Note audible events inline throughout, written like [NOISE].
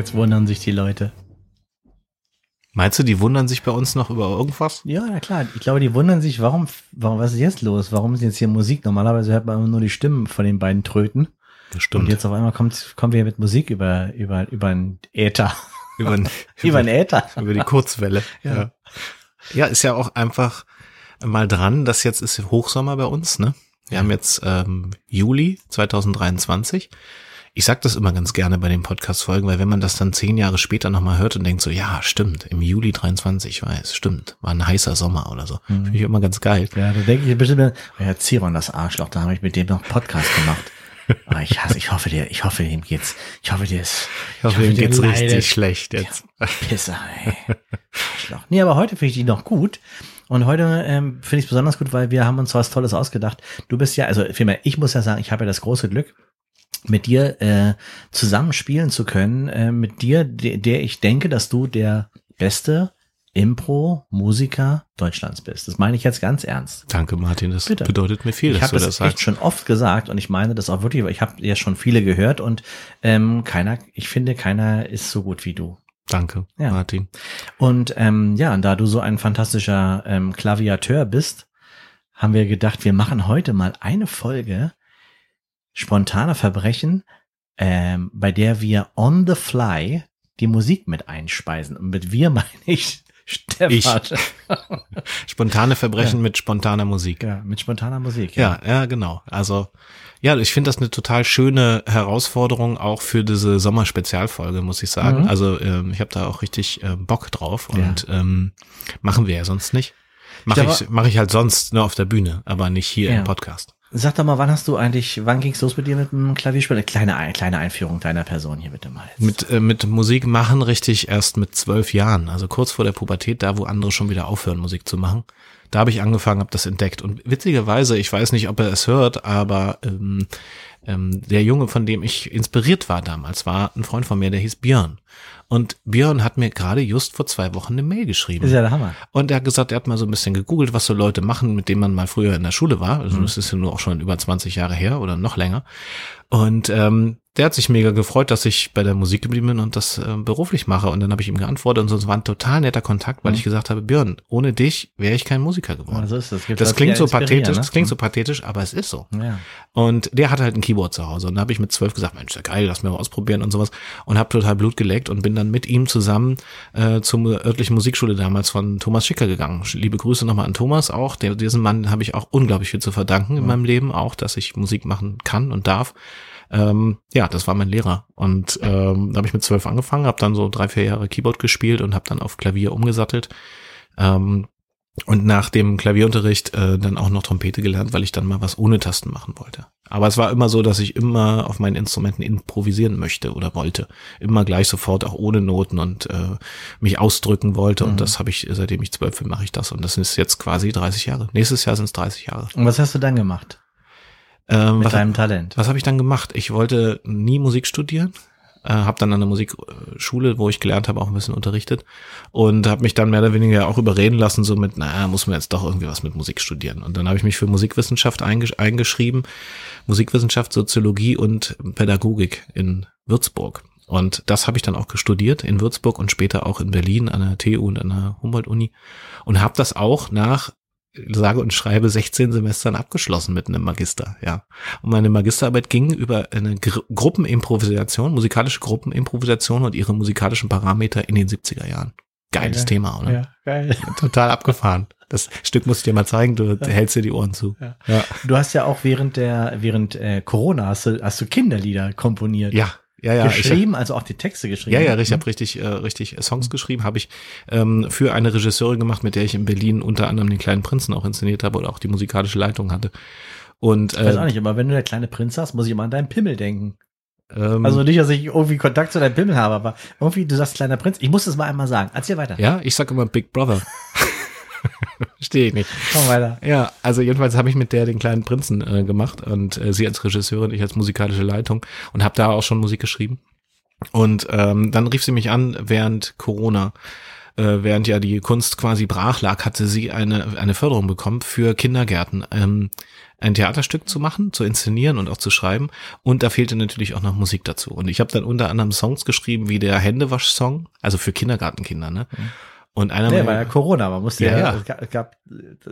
Jetzt wundern sich die Leute. Meinst du, die wundern sich bei uns noch über irgendwas? Ja, na klar. Ich glaube, die wundern sich, warum, warum, was ist jetzt los? Warum ist jetzt hier Musik? Normalerweise hört man immer nur die Stimmen von den beiden Tröten. Das stimmt. Und jetzt auf einmal kommt, kommen wir mit Musik über, über, über einen Äther. über, [LAUGHS] über, über einen Äther. Über die Kurzwelle. [LAUGHS] Ja. ja. Ja, ist ja auch einfach mal dran, dass jetzt ist Hochsommer bei uns, ne? Wir haben jetzt ähm, Juli 2023. Ich sag das immer ganz gerne bei den Podcast-Folgen, weil wenn man das dann zehn Jahre später nochmal hört und denkt so, ja, stimmt, im Juli 23, ich weiß, stimmt, war ein heißer Sommer oder so. Mhm. Finde ich immer ganz geil. Ja, da denke ich bestimmt, oh ja, Ziron, das Arschloch, da habe ich mit dem noch einen Podcast gemacht. Aber ich hasse, ich hoffe dir, ich hoffe, ihm geht's, ich hoffe dir ist, Ich hoffe, ihm dir geht's leidet. richtig schlecht jetzt. [LAUGHS] Pisser, ey. Arschloch. Nee, aber heute finde ich die noch gut. Und heute ähm, finde ich es besonders gut, weil wir haben uns was Tolles ausgedacht. Du bist ja, also vielmehr, ich muss ja sagen, ich habe ja das große Glück, mit dir äh, zusammen spielen zu können, äh, mit dir, de der ich denke, dass du der beste Impro-Musiker Deutschlands bist. Das meine ich jetzt ganz ernst. Danke, Martin, das Bitte. bedeutet mir viel, Ich dass habe du das das echt sagst. schon oft gesagt und ich meine das auch wirklich, weil ich habe ja schon viele gehört und ähm, keiner, ich finde, keiner ist so gut wie du. Danke, Ja. Martin. Und ähm, ja, und da du so ein fantastischer ähm, Klaviateur bist, haben wir gedacht, wir machen heute mal eine Folge spontaner Verbrechen, ähm, bei der wir on the fly die Musik mit einspeisen. Und mit wir [LAUGHS] meine ich Stefan. [LAUGHS] Spontane Verbrechen mit spontaner Musik. Ja, mit spontaner Musik. Ja, ja, genau. Also, ja, ich finde das eine total schöne Herausforderung auch für diese Sommerspezialfolge, muss ich sagen. Mhm. Also, ähm, ich habe da auch richtig ähm, Bock drauf und ähm, machen wir ja sonst nicht. Mache ich, mach ich halt sonst nur auf der Bühne, aber nicht hier Ja. im Podcast. Sag doch mal, wann hast du eigentlich, wann ging's los mit dir mit dem Klavierspiel? Eine kleine, Ein- kleine Einführung deiner Person hier bitte mal. Jetzt. Mit, äh, mit Musik machen richtig erst mit zwölf Jahren, also kurz vor der Pubertät, da wo andere schon wieder aufhören, Musik zu machen. Da habe ich angefangen, habe das entdeckt. Und witzigerweise, ich weiß nicht, ob er es hört, aber ähm, ähm, der Junge, von dem ich inspiriert war damals, war ein Freund von mir, der hieß Björn. Und Björn hat mir gerade just vor zwei Wochen eine Mail geschrieben. ist ja der Hammer. Und er hat gesagt, er hat mal so ein bisschen gegoogelt, was so Leute machen, mit denen man mal früher in der Schule war. Also das ist ja nur auch schon über 20 Jahre her oder noch länger. Und ähm, der hat sich mega gefreut, dass ich bei der Musik geblieben bin und das äh, beruflich mache. Und dann habe ich ihm geantwortet und so, es war ein total netter Kontakt, weil ich gesagt habe, Björn, ohne dich wäre ich kein Musiker geworden. Ja, so ist das. Gibt das Leute, klingt so pathetisch, ne? das klingt so pathetisch, aber es ist so. Ja. Und der hat halt ein Keyboard zu Hause. Und da habe ich mit zwölf gesagt, Mensch, ja geil, lass mir mal ausprobieren und sowas. Und habe total Blut geleckt und bin dann mit ihm zusammen äh, zur örtlichen Musikschule damals von Thomas Schicker gegangen. Liebe Grüße nochmal an Thomas auch. Der, diesen Mann habe ich auch unglaublich viel zu verdanken in meinem Leben, auch, dass ich Musik machen kann und darf. Ähm, ja, das war mein Lehrer. Und ähm, da habe ich mit zwölf angefangen, habe dann so drei, vier Jahre Keyboard gespielt und habe dann auf Klavier umgesattelt. Ähm, und nach dem Klavierunterricht äh, dann auch noch Trompete gelernt, weil ich dann mal was ohne Tasten machen wollte. Aber es war immer so, dass ich immer auf meinen Instrumenten improvisieren möchte oder wollte. Immer gleich sofort, auch ohne Noten und äh, mich ausdrücken wollte. Und das habe ich, seitdem ich zwölf bin, mache ich das. Und das ist jetzt quasi 30 Jahre. Nächstes Jahr sind es 30 Jahre. Und was hast du dann gemacht Ähm, mit was deinem Talent? was habe ich dann gemacht? Ich wollte nie Musik studieren, äh, habe dann an der Musikschule, wo ich gelernt habe, auch ein bisschen unterrichtet und habe mich dann mehr oder weniger auch überreden lassen, so mit, naja, muss man jetzt doch irgendwie was mit Musik studieren. Und dann habe ich mich für Musikwissenschaft eingesch eingeschrieben, Musikwissenschaft, Soziologie und Pädagogik in Würzburg. Und das habe ich dann auch studiert in Würzburg und später auch in Berlin an der TU und an der Humboldt-Uni und habe das auch nach sage und schreibe 16 Semestern abgeschlossen mit einem Magister, ja. Und meine Magisterarbeit ging über eine Gr Gruppenimprovisation, musikalische Gruppenimprovisation und ihre musikalischen Parameter in den 70er Jahren. Geiles Ja, Thema, oder? Ja, geil. Total abgefahren. Das Stück muss ich dir mal zeigen, du hältst dir die Ohren zu. Ja. Ja. Du hast ja auch während der, während äh, Corona hast du, hast du Kinderlieder komponiert. Ja, ja, ja. ich geschrieben, also auch die Texte geschrieben. Ja, ja, ich habe richtig, äh, richtig Songs geschrieben, habe ich ähm, für eine Regisseurin gemacht, mit der ich in Berlin unter anderem den kleinen Prinzen auch inszeniert habe oder auch die musikalische Leitung hatte. Und Ich weiß auch äh, nicht, aber wenn du der kleine Prinz hast, muss ich immer an deinen Pimmel denken. ähm, Also nicht, dass ich irgendwie Kontakt zu deinem Pimmel habe, aber irgendwie, du sagst kleiner Prinz. Ich muss das mal einmal sagen. Erzähl weiter. ja, ich sag immer Big Brother. [LAUGHS] [LAUGHS] Verstehe ich nicht. Komm weiter. Ja, also jedenfalls habe ich mit der den kleinen Prinzen äh, gemacht und äh, sie als Regisseurin, ich als musikalische Leitung und habe da auch schon Musik geschrieben. Und ähm, dann rief sie mich an während Corona äh, während ja die Kunst quasi brach lag, hatte sie eine, eine Förderung bekommen für Kindergärten. Ähm, ein Theaterstück zu machen, zu inszenieren und auch zu schreiben. Und da fehlte natürlich auch noch Musik dazu. Und ich habe dann unter anderem Songs geschrieben wie der Händewasch-Song, also für Kindergartenkinder, ne? Mhm. Und einer ja, war ja Corona, man musste ja, ja, es gab, es gab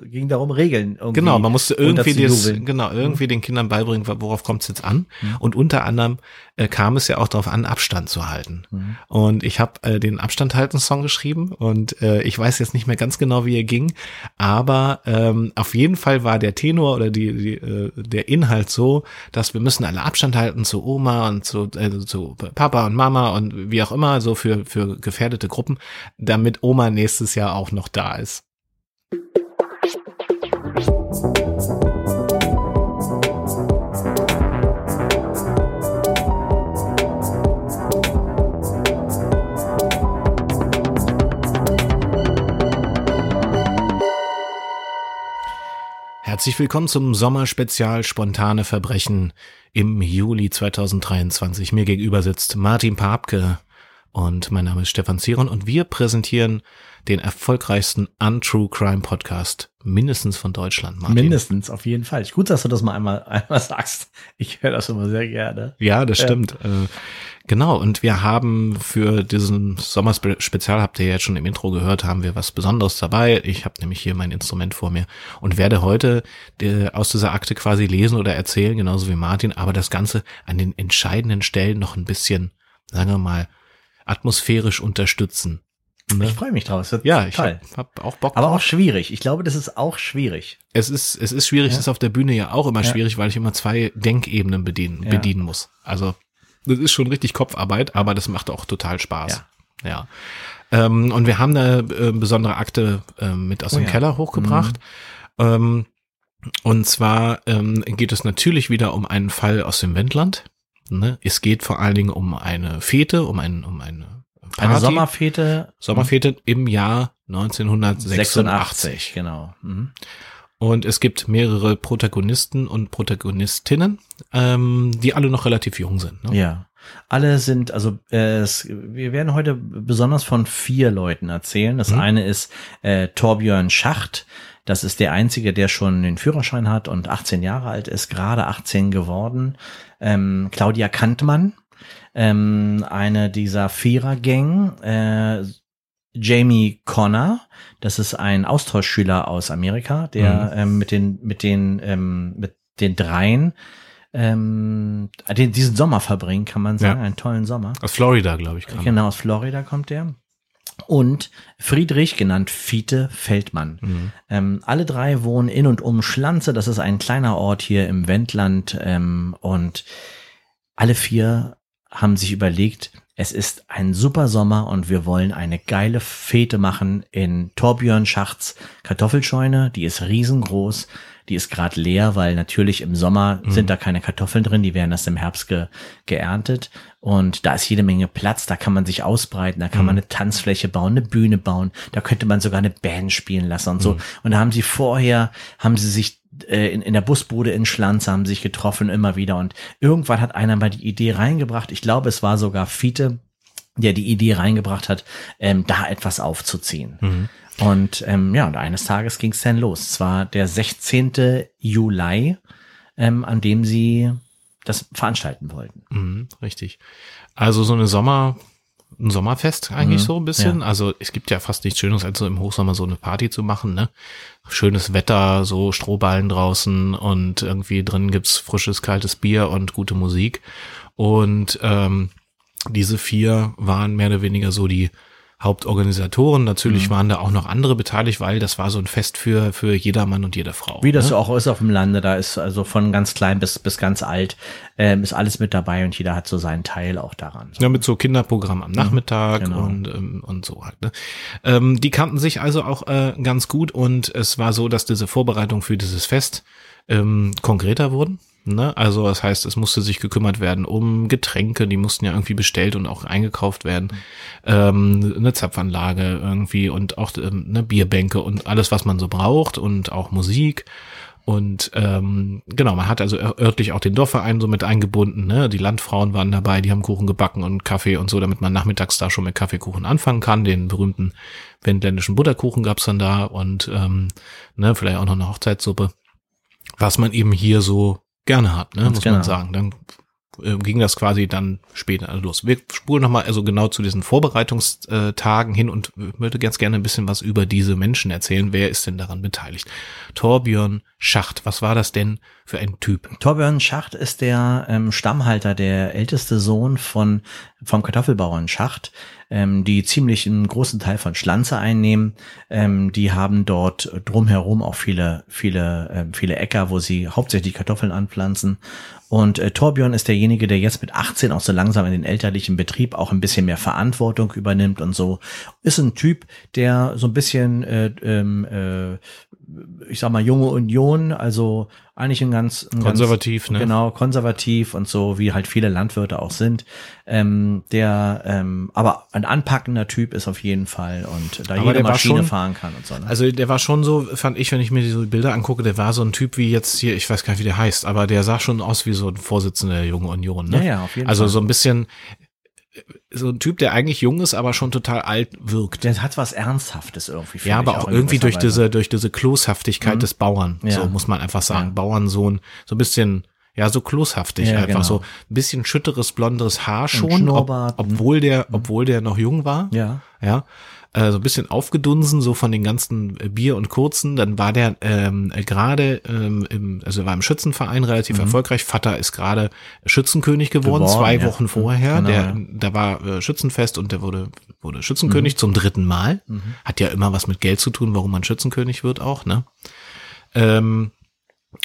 ging darum Regeln irgendwie. Genau, man musste irgendwie das, genau, irgendwie mhm. den Kindern beibringen, worauf kommt es jetzt an. Mhm. Und unter anderem äh, kam es ja auch darauf an, Abstand zu halten. Mhm. Und ich habe äh, den Abstand halten Song geschrieben und äh, ich weiß jetzt nicht mehr ganz genau, wie er ging, aber ähm, auf jeden Fall war der Tenor oder die, die äh, der Inhalt so, dass wir müssen alle Abstand halten zu Oma und zu, äh, zu Papa und Mama und wie auch immer, so für für gefährdete Gruppen, damit Oma nächstes Jahr auch noch da ist. Herzlich willkommen zum Sommerspezial Spontane Verbrechen im Juli 2023. Mir gegenüber sitzt Martin Papke und mein Name ist Stefan Ziron und wir präsentieren den erfolgreichsten Untrue Crime Podcast mindestens von Deutschland. Martin. Mindestens, auf jeden Fall. Gut, dass du das mal einmal, [LAUGHS] einmal sagst. Ich höre das immer sehr gerne. Ja, das stimmt. Äh, Genau, und wir haben für diesen Sommerspezial, habt ihr ja jetzt schon im Intro gehört, haben wir was Besonderes dabei. Ich habe nämlich hier mein Instrument vor mir und werde heute äh, aus dieser Akte quasi lesen oder erzählen, genauso wie Martin, aber das Ganze an den entscheidenden Stellen noch ein bisschen, sagen wir mal, atmosphärisch unterstützen. Ne? Ich freue mich drauf. ja, ich habe hab auch Bock. Aber auch schwierig. Ich glaube, das ist auch schwierig. Es ist, es ist schwierig. Ja. Es ist auf der Bühne ja auch immer ja. schwierig, weil ich immer zwei Denkebenen bedienen, ja. bedienen muss. Also das ist schon richtig Kopfarbeit, aber das macht auch total Spaß. Ja. ja. Ähm, und wir haben eine äh, besondere Akte äh, mit aus oh, dem. Keller hochgebracht. Mhm. Ähm, und zwar ähm, geht es natürlich wieder um einen Fall aus dem Wendland. Ne? Es geht vor allen Dingen um eine Fete, um, ein, um eine Party. Eine Sommerfete. Sommerfete im Jahr 1986. 86, genau. Mhm. Und es gibt mehrere Protagonisten und Protagonistinnen, ähm, die alle noch relativ jung sind. Ne? Ja. Alle sind, also äh, es, wir werden heute besonders von vier Leuten erzählen. Das mhm. eine ist äh, Torbjörn Schacht. Das ist der einzige, der schon den Führerschein hat und 18 Jahre alt ist, gerade 18 geworden. Ähm, Claudia Kantmann, ähm, eine dieser Vierer-Gang, äh, Jamie Connor, das ist ein Austauschschüler aus Amerika, der mhm. ähm, mit den mit den ähm, mit den dreien ähm, den, diesen Sommer verbringen, kann man sagen, ja. einen tollen Sommer. Aus Florida, glaube ich. Kam. Genau, aus Florida kommt der. Und Friedrich, genannt Fiete Feldmann. Mhm. Ähm, alle drei wohnen in und um Schlanze. Das ist ein kleiner Ort hier im Wendland. Ähm, und alle vier haben sich überlegt, es ist ein super Sommer und wir wollen eine geile Fete machen in Torbjörn Schachts Kartoffelscheune. Die ist riesengroß. Die ist gerade leer, weil natürlich im Sommer mhm. sind da keine Kartoffeln drin. Die werden erst im Herbst ge geerntet. Und da ist jede Menge Platz. Da kann man sich ausbreiten. Da kann mhm. man eine Tanzfläche bauen, eine Bühne bauen. Da könnte man sogar eine Band spielen lassen und so. Mhm. Und da haben sie vorher, haben sie sich äh, in, in der Busbude in Schlanz haben sich getroffen immer wieder und irgendwann hat einer mal die Idee reingebracht, ich glaube es war sogar Fiete, der die Idee reingebracht hat, ähm, da etwas aufzuziehen. Mhm. Und ähm, ja, und eines Tages ging es dann los. Es war der 16. Juli, ähm, an dem sie das veranstalten wollten. Mhm, richtig. Also so eine Sommer, ein Sommerfest eigentlich mhm, so ein bisschen. Ja. Also es gibt ja fast nichts Schönes, als so im Hochsommer so eine Party zu machen, ne? Schönes Wetter, so Strohballen draußen und irgendwie drin gibt's frisches, kaltes Bier und gute Musik. Und ähm, diese vier waren mehr oder weniger so die Hauptorganisatoren. Natürlich mhm. waren da auch noch andere beteiligt, weil das war so ein Fest für, für jeder Mann und jede Frau. Wie das ne? auch ist auf dem Lande, da ist also von ganz klein bis, bis ganz alt, ähm, ist alles mit dabei und jeder hat so seinen Teil auch daran. So. Ja, mit so Kinderprogramm am mhm. Nachmittag genau. und, ähm, und so halt. Ne? Ähm, die kannten sich also auch äh, ganz gut und es war so, dass diese Vorbereitung für dieses Fest ähm, konkreter wurden. Ne? Also das heißt, es musste sich gekümmert werden um Getränke, die mussten ja irgendwie bestellt und auch eingekauft werden. Ähm, eine Zapfanlage irgendwie und auch ähm, eine Bierbänke und alles, was man so braucht und auch Musik. Und ähm, genau, man hat also örtlich auch den Dorfverein so mit eingebunden. Ne? Die Landfrauen waren dabei, die haben Kuchen gebacken und Kaffee und so, damit man nachmittags da schon mit Kaffeekuchen anfangen kann. Den berühmten wendländischen Butterkuchen gab's dann da und ähm, ne, vielleicht auch noch eine Hochzeitssuppe. Was man eben hier so gerne hat, ne, muss genau. man sagen. Dann äh, ging das quasi dann später los. Wir spulen nochmal also genau zu diesen Vorbereitungstagen hin und würde ganz gerne ein bisschen was über diese Menschen erzählen. Wer ist denn daran beteiligt? Torbjörn Schacht, was war das denn für ein Typ? Torbjörn Schacht ist der ähm, Stammhalter, der älteste Sohn von vom Kartoffelbauern Schacht, ähm, die ziemlich einen großen Teil von Schlanze einnehmen. Ähm, die haben dort drumherum auch viele, viele, ähm, viele Äcker, wo sie hauptsächlich Kartoffeln anpflanzen. Und äh, Torbjörn ist derjenige, der jetzt mit 18 auch so langsam in den elterlichen Betrieb auch ein bisschen mehr Verantwortung übernimmt und so. Ist ein Typ, der so ein bisschen äh, ähm, äh, ich sag mal, junge Union, also eigentlich ein ganz ein konservativ, ganz, ne? Genau, konservativ und so, wie halt viele Landwirte auch sind. Ähm, der, ähm, aber ein anpackender Typ ist auf jeden Fall und da Aber jede Maschine schon- fahren kann und so. Ne? Also der war schon so, fand ich, wenn ich mir diese Bilder angucke, der war so ein Typ wie jetzt hier, ich weiß gar nicht, wie der heißt, aber der sah schon aus wie so ein Vorsitzender der Jungen Union. Ne? Ja, ja, auf jeden also Fall. so ein bisschen so ein Typ, der eigentlich jung ist, aber schon total alt wirkt. der hat was Ernsthaftes irgendwie. Ja, aber auch in irgendwie durch Weise. diese, durch diese Kloshaftigkeit des Bauern, Ja. so muss man einfach sagen. Ja. Bauernsohn, so ein bisschen, ja, so kloshaftig Ja, einfach genau. so. Ein bisschen schütteres, blonderes Haar schon, ob, obwohl der, obwohl der noch jung war. Ja. Ja. Äh, so ein bisschen aufgedunsen, so von den ganzen äh, Bier und Kurzen. Dann war der ähm, äh, gerade, ähm, im, also war im Schützenverein relativ erfolgreich. Vater ist gerade Schützenkönig geworden, Mhm. Geworden, zwei ja. Wochen vorher. Genau, der, ja. Mhm. Da war äh, Schützenfest und der wurde, wurde Schützenkönig zum dritten Mal. Hat ja immer was mit Geld zu tun, warum man Schützenkönig wird auch, ne? Ähm,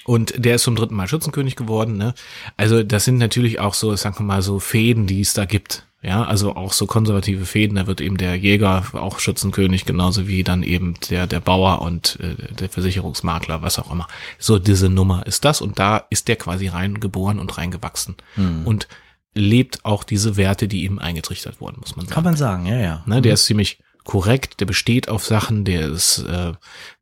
und der ist zum dritten Mal Schützenkönig geworden, ne? Also das sind natürlich auch so, sagen wir mal, so Fäden, die es da gibt. Ja, also auch so konservative Fäden, da wird eben der Jäger auch Schützenkönig, genauso wie dann eben der, der Bauer und äh, der Versicherungsmakler, was auch immer. So diese Nummer ist das und da ist der quasi reingeboren und reingewachsen. Und lebt auch diese Werte, die ihm eingetrichtert wurden, muss man sagen. Kann man sagen, ja, ja. Ne, der ist ziemlich korrekt, der besteht auf Sachen, der ist, äh,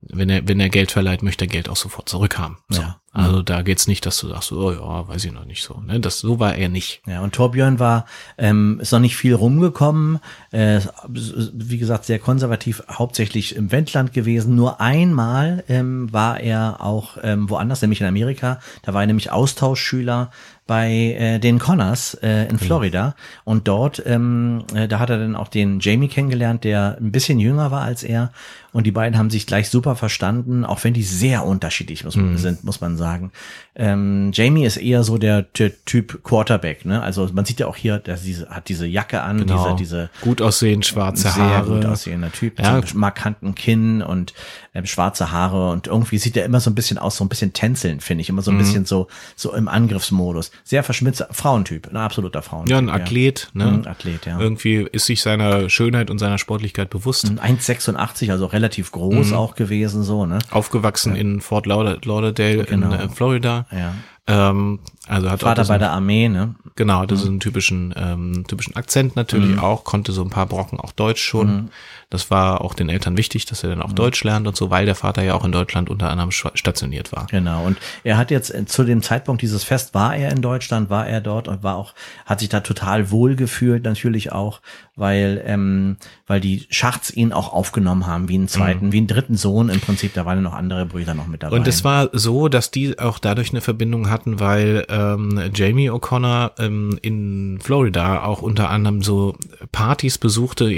wenn er, wenn er Geld verleiht, möchte er Geld auch sofort zurückhaben. So. Ja. Also da geht's nicht, dass du sagst, oh ja, weiß ich noch nicht so. Ne? Das, so war er nicht. Ja, und Torbjörn war, ähm, ist noch nicht viel rumgekommen, äh, wie gesagt, sehr konservativ, hauptsächlich im Wendland gewesen. Nur einmal ähm, war er auch ähm, woanders, nämlich in Amerika. Da war er nämlich Austauschschüler bei äh, den Connors äh, in Florida. Und dort, ähm, äh, da hat er dann auch den Jamie kennengelernt, der ein bisschen jünger war als er. Und die beiden haben sich gleich super verstanden, auch wenn die sehr unterschiedlich muss, sind, muss man sagen. Ähm, Jamie ist eher so der, der Typ Quarterback, ne? Also man sieht ja auch hier, dass diese hat diese Jacke an, Genau. diese diese gut aussehen, schwarze sehr Haare. gut aussehender Typ, Ja. markanten Kinn und ähm, schwarze Haare und irgendwie sieht er immer so ein bisschen aus, so ein bisschen tänzeln, finde ich, immer Mhm. so ein bisschen so so im Angriffsmodus. Sehr verschmitzter Frauentyp, ein absoluter Frauentyp. Ja, ein Athlet, ne? Mhm, Athlet, ja. Irgendwie ist sich seiner Schönheit und seiner Sportlichkeit bewusst. Ein 1,86, also relativ groß Mhm. auch gewesen, so, ne? Aufgewachsen in Fort Lauder, Lauderdale Genau. in äh, Florida. Ja. Ähm, also hat Vater diesen- bei der Armee, ne? Genau, hatte so einen typischen, ähm, typischen Akzent natürlich auch, konnte so ein paar Brocken auch Deutsch schon. Das war auch den Eltern wichtig, dass er dann auch Deutsch lernt und so, weil der Vater ja auch in Deutschland unter anderem stationiert war. Genau. Und er hat jetzt äh, zu dem Zeitpunkt dieses Fest war er in Deutschland, war er dort und war auch, hat sich da total wohl gefühlt, natürlich auch, weil, ähm, weil die Schachts ihn auch aufgenommen haben, wie einen zweiten, wie einen dritten Sohn im Prinzip. Da waren ja noch andere Brüder noch mit dabei. Und es war so, dass die auch dadurch eine Verbindung hatten, weil ähm, Jamie O'Connor ähm, in Florida auch unter anderem so Partys besuchte.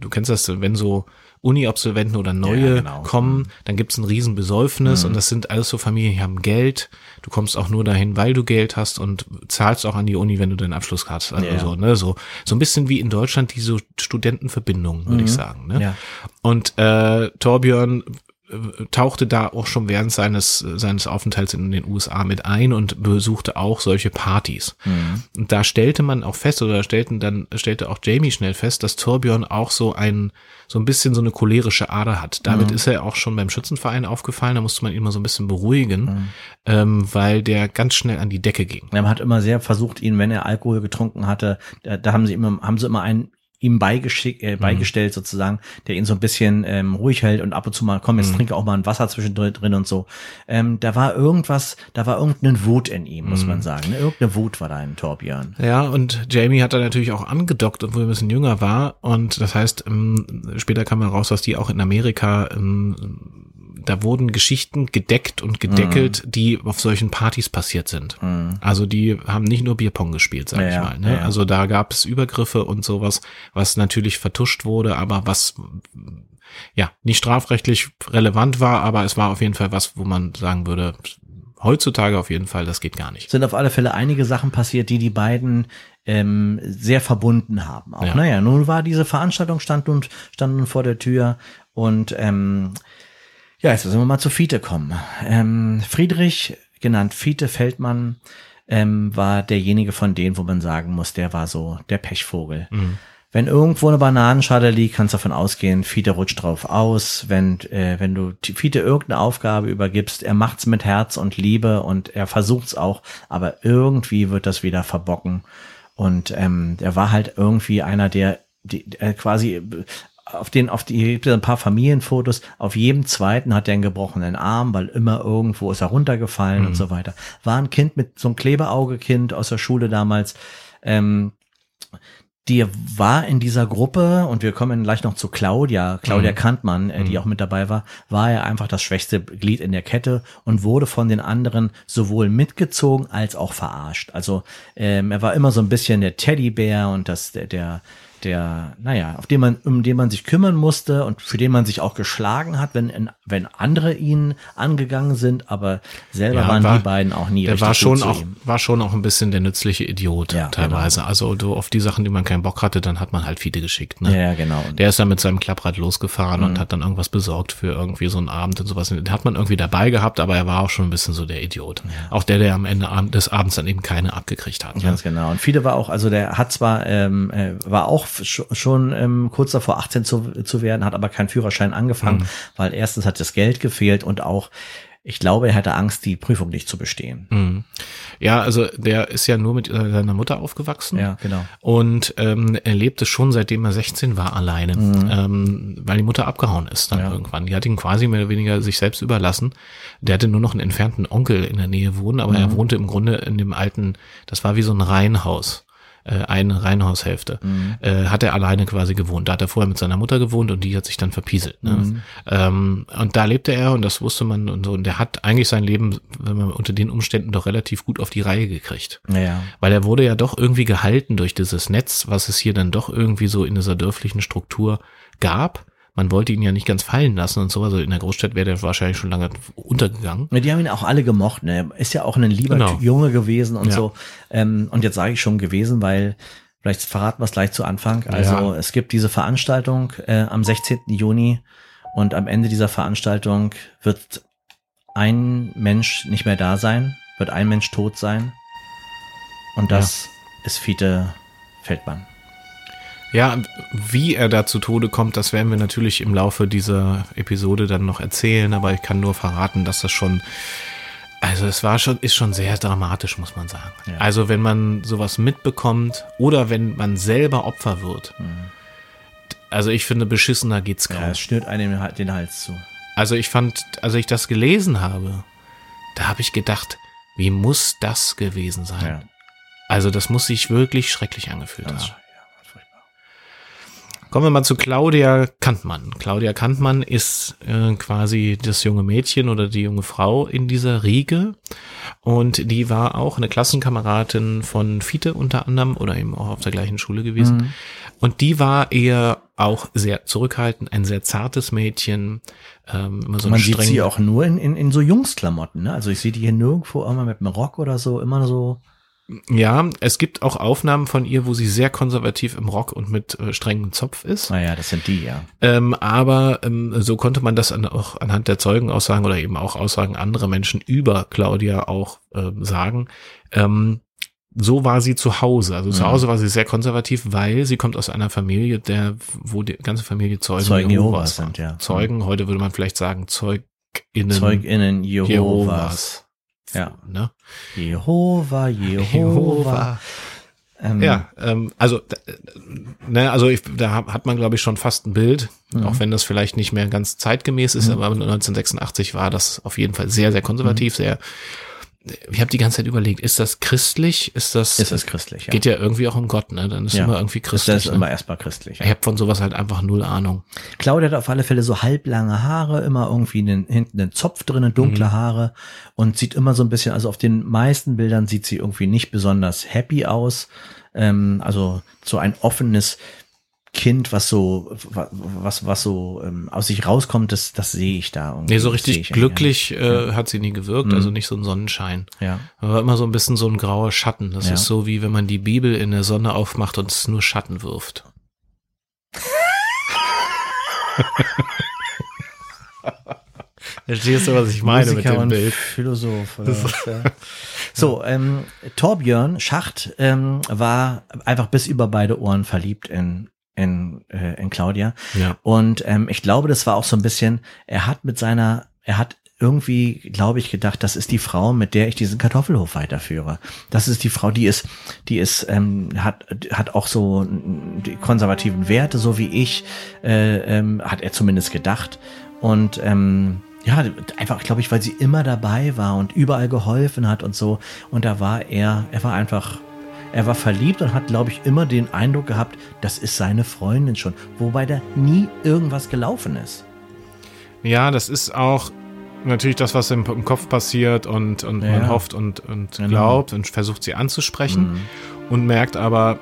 Du kennst das, wenn so Uni-Absolventen oder neue Ja, genau. kommen, dann gibt's ein riesen Besäufnis und das sind alles so Familien, die haben Geld. Du kommst auch nur dahin, weil du Geld hast und zahlst auch an die Uni, wenn du deinen Abschluss hast. Also Ja. so, ne, so, so ein bisschen wie in Deutschland diese Studentenverbindungen, würde ich sagen. Ne? Ja. Und äh, Torbjörn tauchte da auch schon während seines seines Aufenthalts in den USA mit ein und besuchte auch solche Partys. Und da stellte man auch fest oder stellten dann stellte auch Jamie schnell fest, dass Torbjörn auch so ein so ein bisschen so eine cholerische Ader hat. Damit ist er auch schon beim Schützenverein aufgefallen. Da musste man ihn mal so ein bisschen beruhigen, ähm, weil der ganz schnell an die Decke ging. Man hat immer sehr versucht, ihn, wenn er Alkohol getrunken hatte, da, da haben sie immer, haben sie immer einen ihm äh, beigestellt sozusagen, der ihn so ein bisschen ähm, ruhig hält und ab und zu mal, komm, jetzt Mhm. trinke auch mal ein Wasser zwischendrin drin und so. Ähm, da war irgendwas, da war irgendeine Wut in ihm, muss Mhm. man sagen. Ne? Irgendeine Wut war da in Torbjörn. Ja, und Jamie hat da natürlich auch angedockt, obwohl er ein bisschen jünger war. Und das heißt, ähm, später kam man raus, dass die auch in Amerika, ähm, da wurden Geschichten gedeckt und gedeckelt, die auf solchen Partys passiert sind. Also die haben nicht nur Bierpong gespielt, sag Ja, ich mal. Ne? ja. Also da gab es Übergriffe und sowas, was natürlich vertuscht wurde, aber was ja nicht strafrechtlich relevant war, aber es war auf jeden Fall was, wo man sagen würde, heutzutage auf jeden Fall, das geht gar nicht. sind auf alle Fälle einige Sachen passiert, die die beiden ähm, sehr verbunden haben. Auch Ja. naja, nun war diese Veranstaltung stand nun, stand nun vor der Tür und ähm, ja, jetzt müssen wir mal zu Fiete kommen. Ähm, Friedrich, genannt Fiete Feldmann, ähm, war derjenige von denen, wo man sagen muss, der war so der Pechvogel. Wenn irgendwo eine Bananenschale liegt, kannst du davon ausgehen, Fiete rutscht drauf aus. Wenn, äh, wenn du Fiete irgendeine Aufgabe übergibst, er macht's mit Herz und Liebe und er versucht's auch, aber irgendwie wird das wieder verbocken. Und ähm, er war halt irgendwie einer, der, die, der quasi auf den, auf die, gibt es ein paar Familienfotos, auf jedem zweiten hat er einen gebrochenen Arm, weil immer irgendwo ist er runtergefallen und so weiter. War ein Kind mit so einem Klebeauge-Kind aus der Schule damals, ähm, die war in dieser Gruppe und wir kommen gleich noch zu Claudia, Claudia Mhm. Kantmann, äh, die auch mit dabei war, war er einfach das schwächste Glied in der Kette und wurde von den anderen sowohl mitgezogen als auch verarscht. Also ähm, er war immer so ein bisschen der Teddybär und das der der der, naja, auf den man, um den man sich kümmern musste und für den man sich auch geschlagen hat, wenn, wenn andere ihn angegangen sind, aber selber Ja, waren war- die beiden auch nie Der richtig war schon auch, ihm. war schon auch ein bisschen der nützliche Idiot Ja, teilweise. Also du, auf die Sachen, die man keinen Bock hatte, dann hat man halt Fiete geschickt. Ne? Ja, ja, genau. Der ist dann mit seinem Klapprad losgefahren Mhm. und hat dann irgendwas besorgt für irgendwie so einen Abend und sowas. Den hat man irgendwie dabei gehabt, aber er war auch schon ein bisschen so der Idiot. Auch der, der am Ende des Abends dann eben keine abgekriegt hat. Ne? Ganz genau. Und Fiete war auch, also der hat zwar, ähm, äh, war auch schon ähm, kurz davor 18 zu, zu werden, hat aber keinen Führerschein angefangen, Mhm. weil erstens hat das Geld gefehlt und auch, ich glaube, er hatte Angst, die Prüfung nicht zu bestehen. Mhm. Ja, also der ist ja nur mit seiner Mutter aufgewachsen. Ja, genau. Und ähm, er lebte schon seitdem er 16 war alleine, ähm, weil die Mutter abgehauen ist dann Mhm. Ja. irgendwann. Die hat ihn quasi mehr oder weniger sich selbst überlassen. Der hatte nur noch einen entfernten Onkel in der Nähe wohnen, aber Mhm. er wohnte im Grunde in dem alten, das war wie so ein Reihenhaus. Äh, eine Reihenhaushälfte, Mhm. äh, hat er alleine quasi gewohnt. Da hat er vorher mit seiner Mutter gewohnt und die hat sich dann verpieselt. Ne? Mhm. Ähm, und da lebte er und das wusste man und so. Und der hat eigentlich sein Leben, wenn man unter den Umständen doch relativ gut auf die Reihe gekriegt. Ja, Weil er wurde ja doch irgendwie gehalten durch dieses Netz, was es hier dann doch irgendwie so in dieser dörflichen Struktur gab. Man wollte ihn ja nicht ganz fallen lassen und so. Also in der Großstadt wäre der wahrscheinlich schon lange untergegangen. Ja, Die haben ihn auch alle gemocht, ne? Ist ja auch ein lieber Genau. Junge gewesen und Ja. so. Ähm, und jetzt sage ich schon gewesen, weil vielleicht verraten wir es gleich zu Anfang. Also Ja. es gibt diese Veranstaltung äh, am 16. Juni und am Ende dieser Veranstaltung wird ein Mensch nicht mehr da sein, wird ein Mensch tot sein. Und das ist Fiete Feldmann. Ja, wie er da zu Tode kommt, das werden wir natürlich im Laufe dieser Episode dann noch erzählen, aber ich kann nur verraten, dass das schon, also es war schon, ist schon sehr dramatisch, muss man sagen. Ja. Also wenn man sowas mitbekommt oder wenn man selber Opfer wird, also ich finde, beschissener geht's kaum. Ja, es schnürt einem den Hals zu. Also ich fand, als ich das gelesen habe, da habe ich gedacht, wie muss das gewesen sein? Ja. Also das muss sich wirklich schrecklich angefühlt Ganz haben. Kommen wir mal zu Claudia Kantmann. Claudia Kantmann ist äh, quasi das junge Mädchen oder die junge Frau in dieser Riege. Und die war auch eine Klassenkameradin von Fiete unter anderem oder eben auch auf der gleichen Schule gewesen. Mhm. Und die war eher auch sehr zurückhaltend, ein sehr zartes Mädchen. Ähm, immer so Man sieht sie auch nur in, in, in so Jungsklamotten, ne? Also ich sehe die hier nirgendwo immer mit einem Rock oder so, immer so. Ja, es gibt auch Aufnahmen von ihr, wo sie sehr konservativ im Rock und mit äh, strengem Zopf ist. Naja, das sind die, ja. Ähm, aber ähm, so konnte man das an, auch anhand der Zeugenaussagen oder eben auch Aussagen anderer Menschen über Claudia auch ähm, sagen. Ähm, so war sie zu Hause. Also zu Mhm. Hause war sie sehr konservativ, weil sie kommt aus einer Familie, der, wo die ganze Familie Zeugen, Zeugen Jehovas Jehovas sind, ja. Zeugen, heute würde man vielleicht sagen ZeugInnen ZeugInnen Jehovas. Jehovas. Ja. Ne? Jehova, Jehova. Ähm, Ja, ähm, also, ne, also ich, da hat man, glaube ich, schon fast ein Bild, Mhm. auch wenn das vielleicht nicht mehr ganz zeitgemäß ist, aber 1986 war das auf jeden Fall sehr, sehr konservativ, Mhm. sehr. Ich habe die ganze Zeit überlegt, ist das christlich? Ist das, Ist es christlich, ja. geht ja irgendwie auch um Gott, ne? Dann ist ja. immer irgendwie Ist christlich. das ne? immer erstmal christlich. Ich habe von sowas halt einfach null Ahnung. Claudia hat auf alle Fälle so halblange Haare, immer irgendwie einen, hinten einen Zopf drin, dunkle Haare und sieht immer so ein bisschen, also auf den meisten Bildern sieht sie irgendwie nicht besonders happy aus. Ähm, also so ein offenes Kind, was so, wa- was, was so ähm, aus sich rauskommt, das, das sehe ich da irgendwie. Nee, so richtig ich glücklich äh, hat sie nie gewirkt, Mhm. also nicht so ein Sonnenschein. Ja. Aber immer so ein bisschen so ein grauer Schatten. Das Ja. ist so wie wenn man die Bibel in der Sonne aufmacht und es nur Schatten wirft. [LAUGHS] Verstehst du, was ich meine mit Musiker dem und Bild? Philosoph. Was, ja. [LAUGHS] So, ähm, Torbjörn Schacht ähm, war einfach bis über beide Ohren verliebt in in, äh, in Claudia. Ja. Und ähm, ich glaube, das war auch so ein bisschen, er hat mit seiner, er hat irgendwie, glaube ich, gedacht, das ist die Frau, mit der ich diesen Kartoffelhof weiterführe. Das ist die Frau, die ist, die ist, ähm, hat, hat auch so die konservativen Werte, so wie ich, äh, ähm, hat er zumindest gedacht. Und ähm, ja, einfach, glaube ich, weil sie immer dabei war und überall geholfen hat und so. Und da war er, er war einfach, er war verliebt und hat, glaube ich, immer den Eindruck gehabt, das ist seine Freundin schon. Wobei da nie irgendwas gelaufen ist. ja, das ist auch natürlich das, was im, im Kopf passiert und, und Ja. man hofft und, und Genau. glaubt und versucht sie anzusprechen und merkt aber,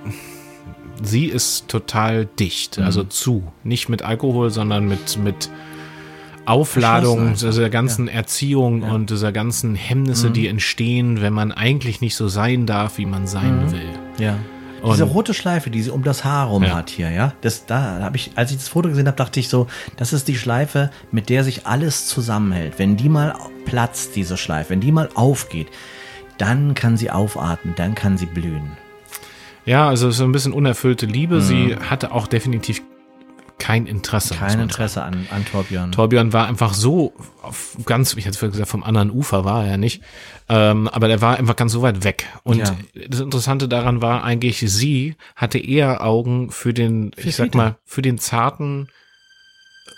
sie ist total dicht, Mhm. also zu. Nicht mit Alkohol, sondern mit, mit Aufladung dieser ganzen Erziehung Ja. Mhm. und dieser ganzen Hemmnisse, die entstehen, wenn man eigentlich nicht so sein darf, wie man sein will. Ja. Und- Diese rote Schleife, die sie um das Haar rum Ja. hat hier, ja, das da habe ich, als ich das Foto gesehen habe, dachte ich so, das ist die Schleife, mit der sich alles zusammenhält. Wenn die mal platzt, diese Schleife, wenn die mal aufgeht, dann kann sie aufatmen, dann kann sie blühen. Ja, also so ein bisschen unerfüllte Liebe. Sie hatte auch definitiv kein Interesse. Kein Interesse an, an Torbjörn. Torbjörn war einfach so auf ganz, ich hätte vorher gesagt, vom anderen Ufer war er nicht, ähm, aber der war einfach ganz so weit weg. Und Ja. das Interessante daran war eigentlich, sie hatte eher Augen für den, Für ich sag mal, für den zarten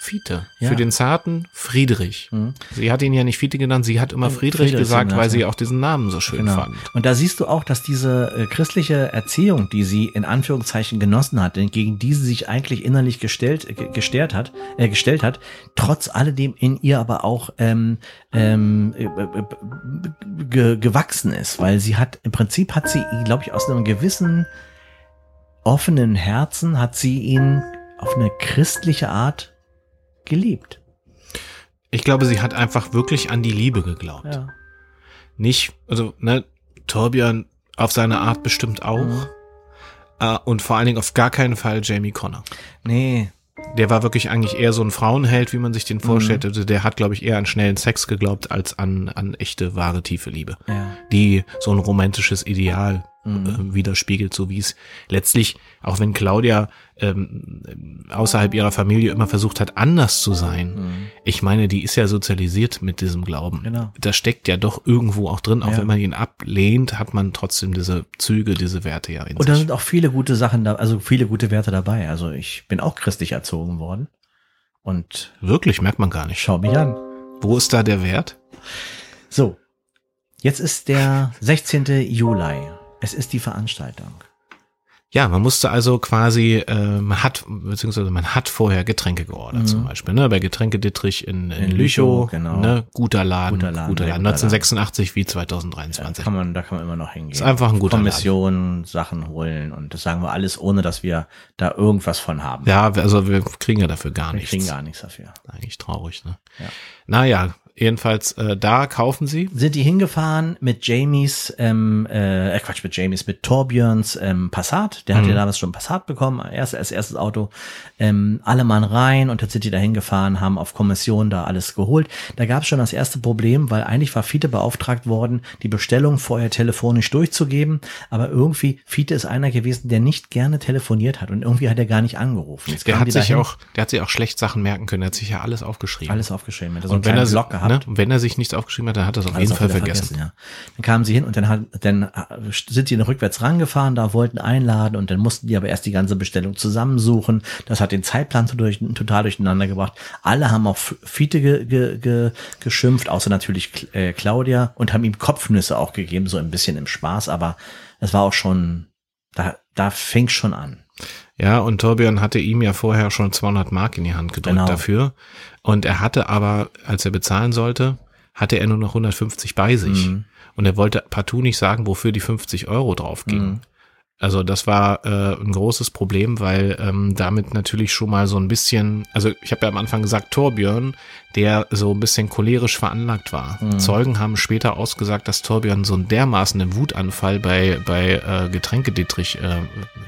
Fiete, Ja. für den zarten Friedrich. Mhm. Sie hat ihn ja nicht Fiete genannt, sie hat immer Friedrich, Friedrich gesagt, genannt, weil sie auch diesen Namen so schön Genau. fand. Und da siehst du auch, dass diese äh, christliche Erziehung, die sie in Anführungszeichen genossen hat, gegen die sie sich eigentlich innerlich gestellt, äh, ge- gestellt hat, äh, gestellt hat, trotz alledem in ihr aber auch ähm, ähm, äh, äh, ge gewachsen ist, weil sie hat im Prinzip hat sie, glaube ich, aus einem gewissen offenen Herzen hat sie ihn auf eine christliche Art geliebt. Ich glaube, sie hat einfach wirklich an die Liebe geglaubt. Ja. Nicht, also, ne, Torbjörn auf seine Art bestimmt auch. Mhm. Äh, und vor allen Dingen auf gar keinen Fall Jamie Connor. Nee, Der war wirklich eigentlich eher so ein Frauenheld, wie man sich den Mhm. vorstellt. Also der hat, glaube ich, eher an schnellen Sex geglaubt als an, an echte, wahre, tiefe Liebe. ja. Die so ein romantisches Ideal Mhm. äh, widerspiegelt, so wie es letztlich, auch wenn Claudia ähm, außerhalb ihrer Familie immer versucht hat, anders zu sein. Mhm. Ich meine, die ist ja sozialisiert mit diesem Glauben. Genau. Da steckt ja doch irgendwo auch drin, auch Ja. wenn man ihn ablehnt, hat man trotzdem diese Züge, diese Werte ja in Und da sind auch viele gute Sachen da, also viele gute Werte dabei. Also ich bin auch christlich erzogen worden. Und Wirklich, merkt man gar nicht. schau mich an. Wo ist da der Wert? So. Jetzt ist der 16. Juli. Es ist die Veranstaltung. Ja, man musste also quasi, äh, man hat, beziehungsweise man hat vorher Getränke geordert Mhm. zum Beispiel, ne? Bei Getränke Dittrich in, in, In Lüchow, Lüchow, genau. ne? Guter Laden, Guter Laden, guter Laden. guter 1986 wie Da 2023. kann man, da kann man immer noch hingehen. Ist einfach ein guter Kommission, Sachen holen und das sagen wir alles, ohne dass wir da irgendwas von haben. Ja, also wir kriegen ja dafür gar wir nichts. kriegen gar nichts dafür. Eigentlich traurig, ne? Ja. Naja, jedenfalls, äh, da kaufen sie. Sind die hingefahren mit Jamies, ähm, äh, Quatsch, mit Jamies, mit Torbjörns ähm, Passat. Der hat Mhm. ja damals schon Passat bekommen, erst, als erstes Auto. Ähm, alle Mann rein und jetzt sind die da hingefahren, haben auf Kommission da alles geholt. Da gab es schon das erste Problem, weil eigentlich war Fiete beauftragt worden, die Bestellung vorher telefonisch durchzugeben. Aber irgendwie, Fiete ist einer gewesen, der nicht gerne telefoniert hat und irgendwie hat er gar nicht angerufen. Jetzt Der hat sich dahin, auch, der hat sich auch schlecht Sachen merken können. Der hat sich ja alles aufgeschrieben. alles aufgeschrieben. Hat so wenn er, gehabt. Ne? Wenn er sich nichts aufgeschrieben hat, dann hat er es auf jeden auch Fall wieder vergessen. ja. Dann kamen sie hin und dann, hat, dann sind sie rückwärts rangefahren, da wollten einladen und dann mussten die aber erst die ganze Bestellung zusammensuchen. Das hat den Zeitplan durch, total durcheinander gebracht. Alle haben auf Fiete ge, ge, ge, geschimpft, außer natürlich äh, Claudia und haben ihm Kopfnüsse auch gegeben, so ein bisschen im Spaß, aber es war auch schon, da, da fing schon an. Ja, und Torbjörn hatte ihm ja vorher schon 200 Mark in die Hand gedrückt Genau. dafür. Und er hatte aber, als er bezahlen sollte, hatte er nur noch 150 bei sich. Mhm. Und er wollte partout nicht sagen, wofür die 50 Euro drauf gingen. Mhm. Also das war äh, ein großes Problem, weil ähm, damit natürlich schon mal so ein bisschen, also ich habe ja am Anfang gesagt, Torbjörn, der so ein bisschen cholerisch veranlagt war. Mhm. Zeugen haben später ausgesagt, dass Torbjörn so einen dermaßenen Wutanfall bei, bei äh, Getränkedietrich äh,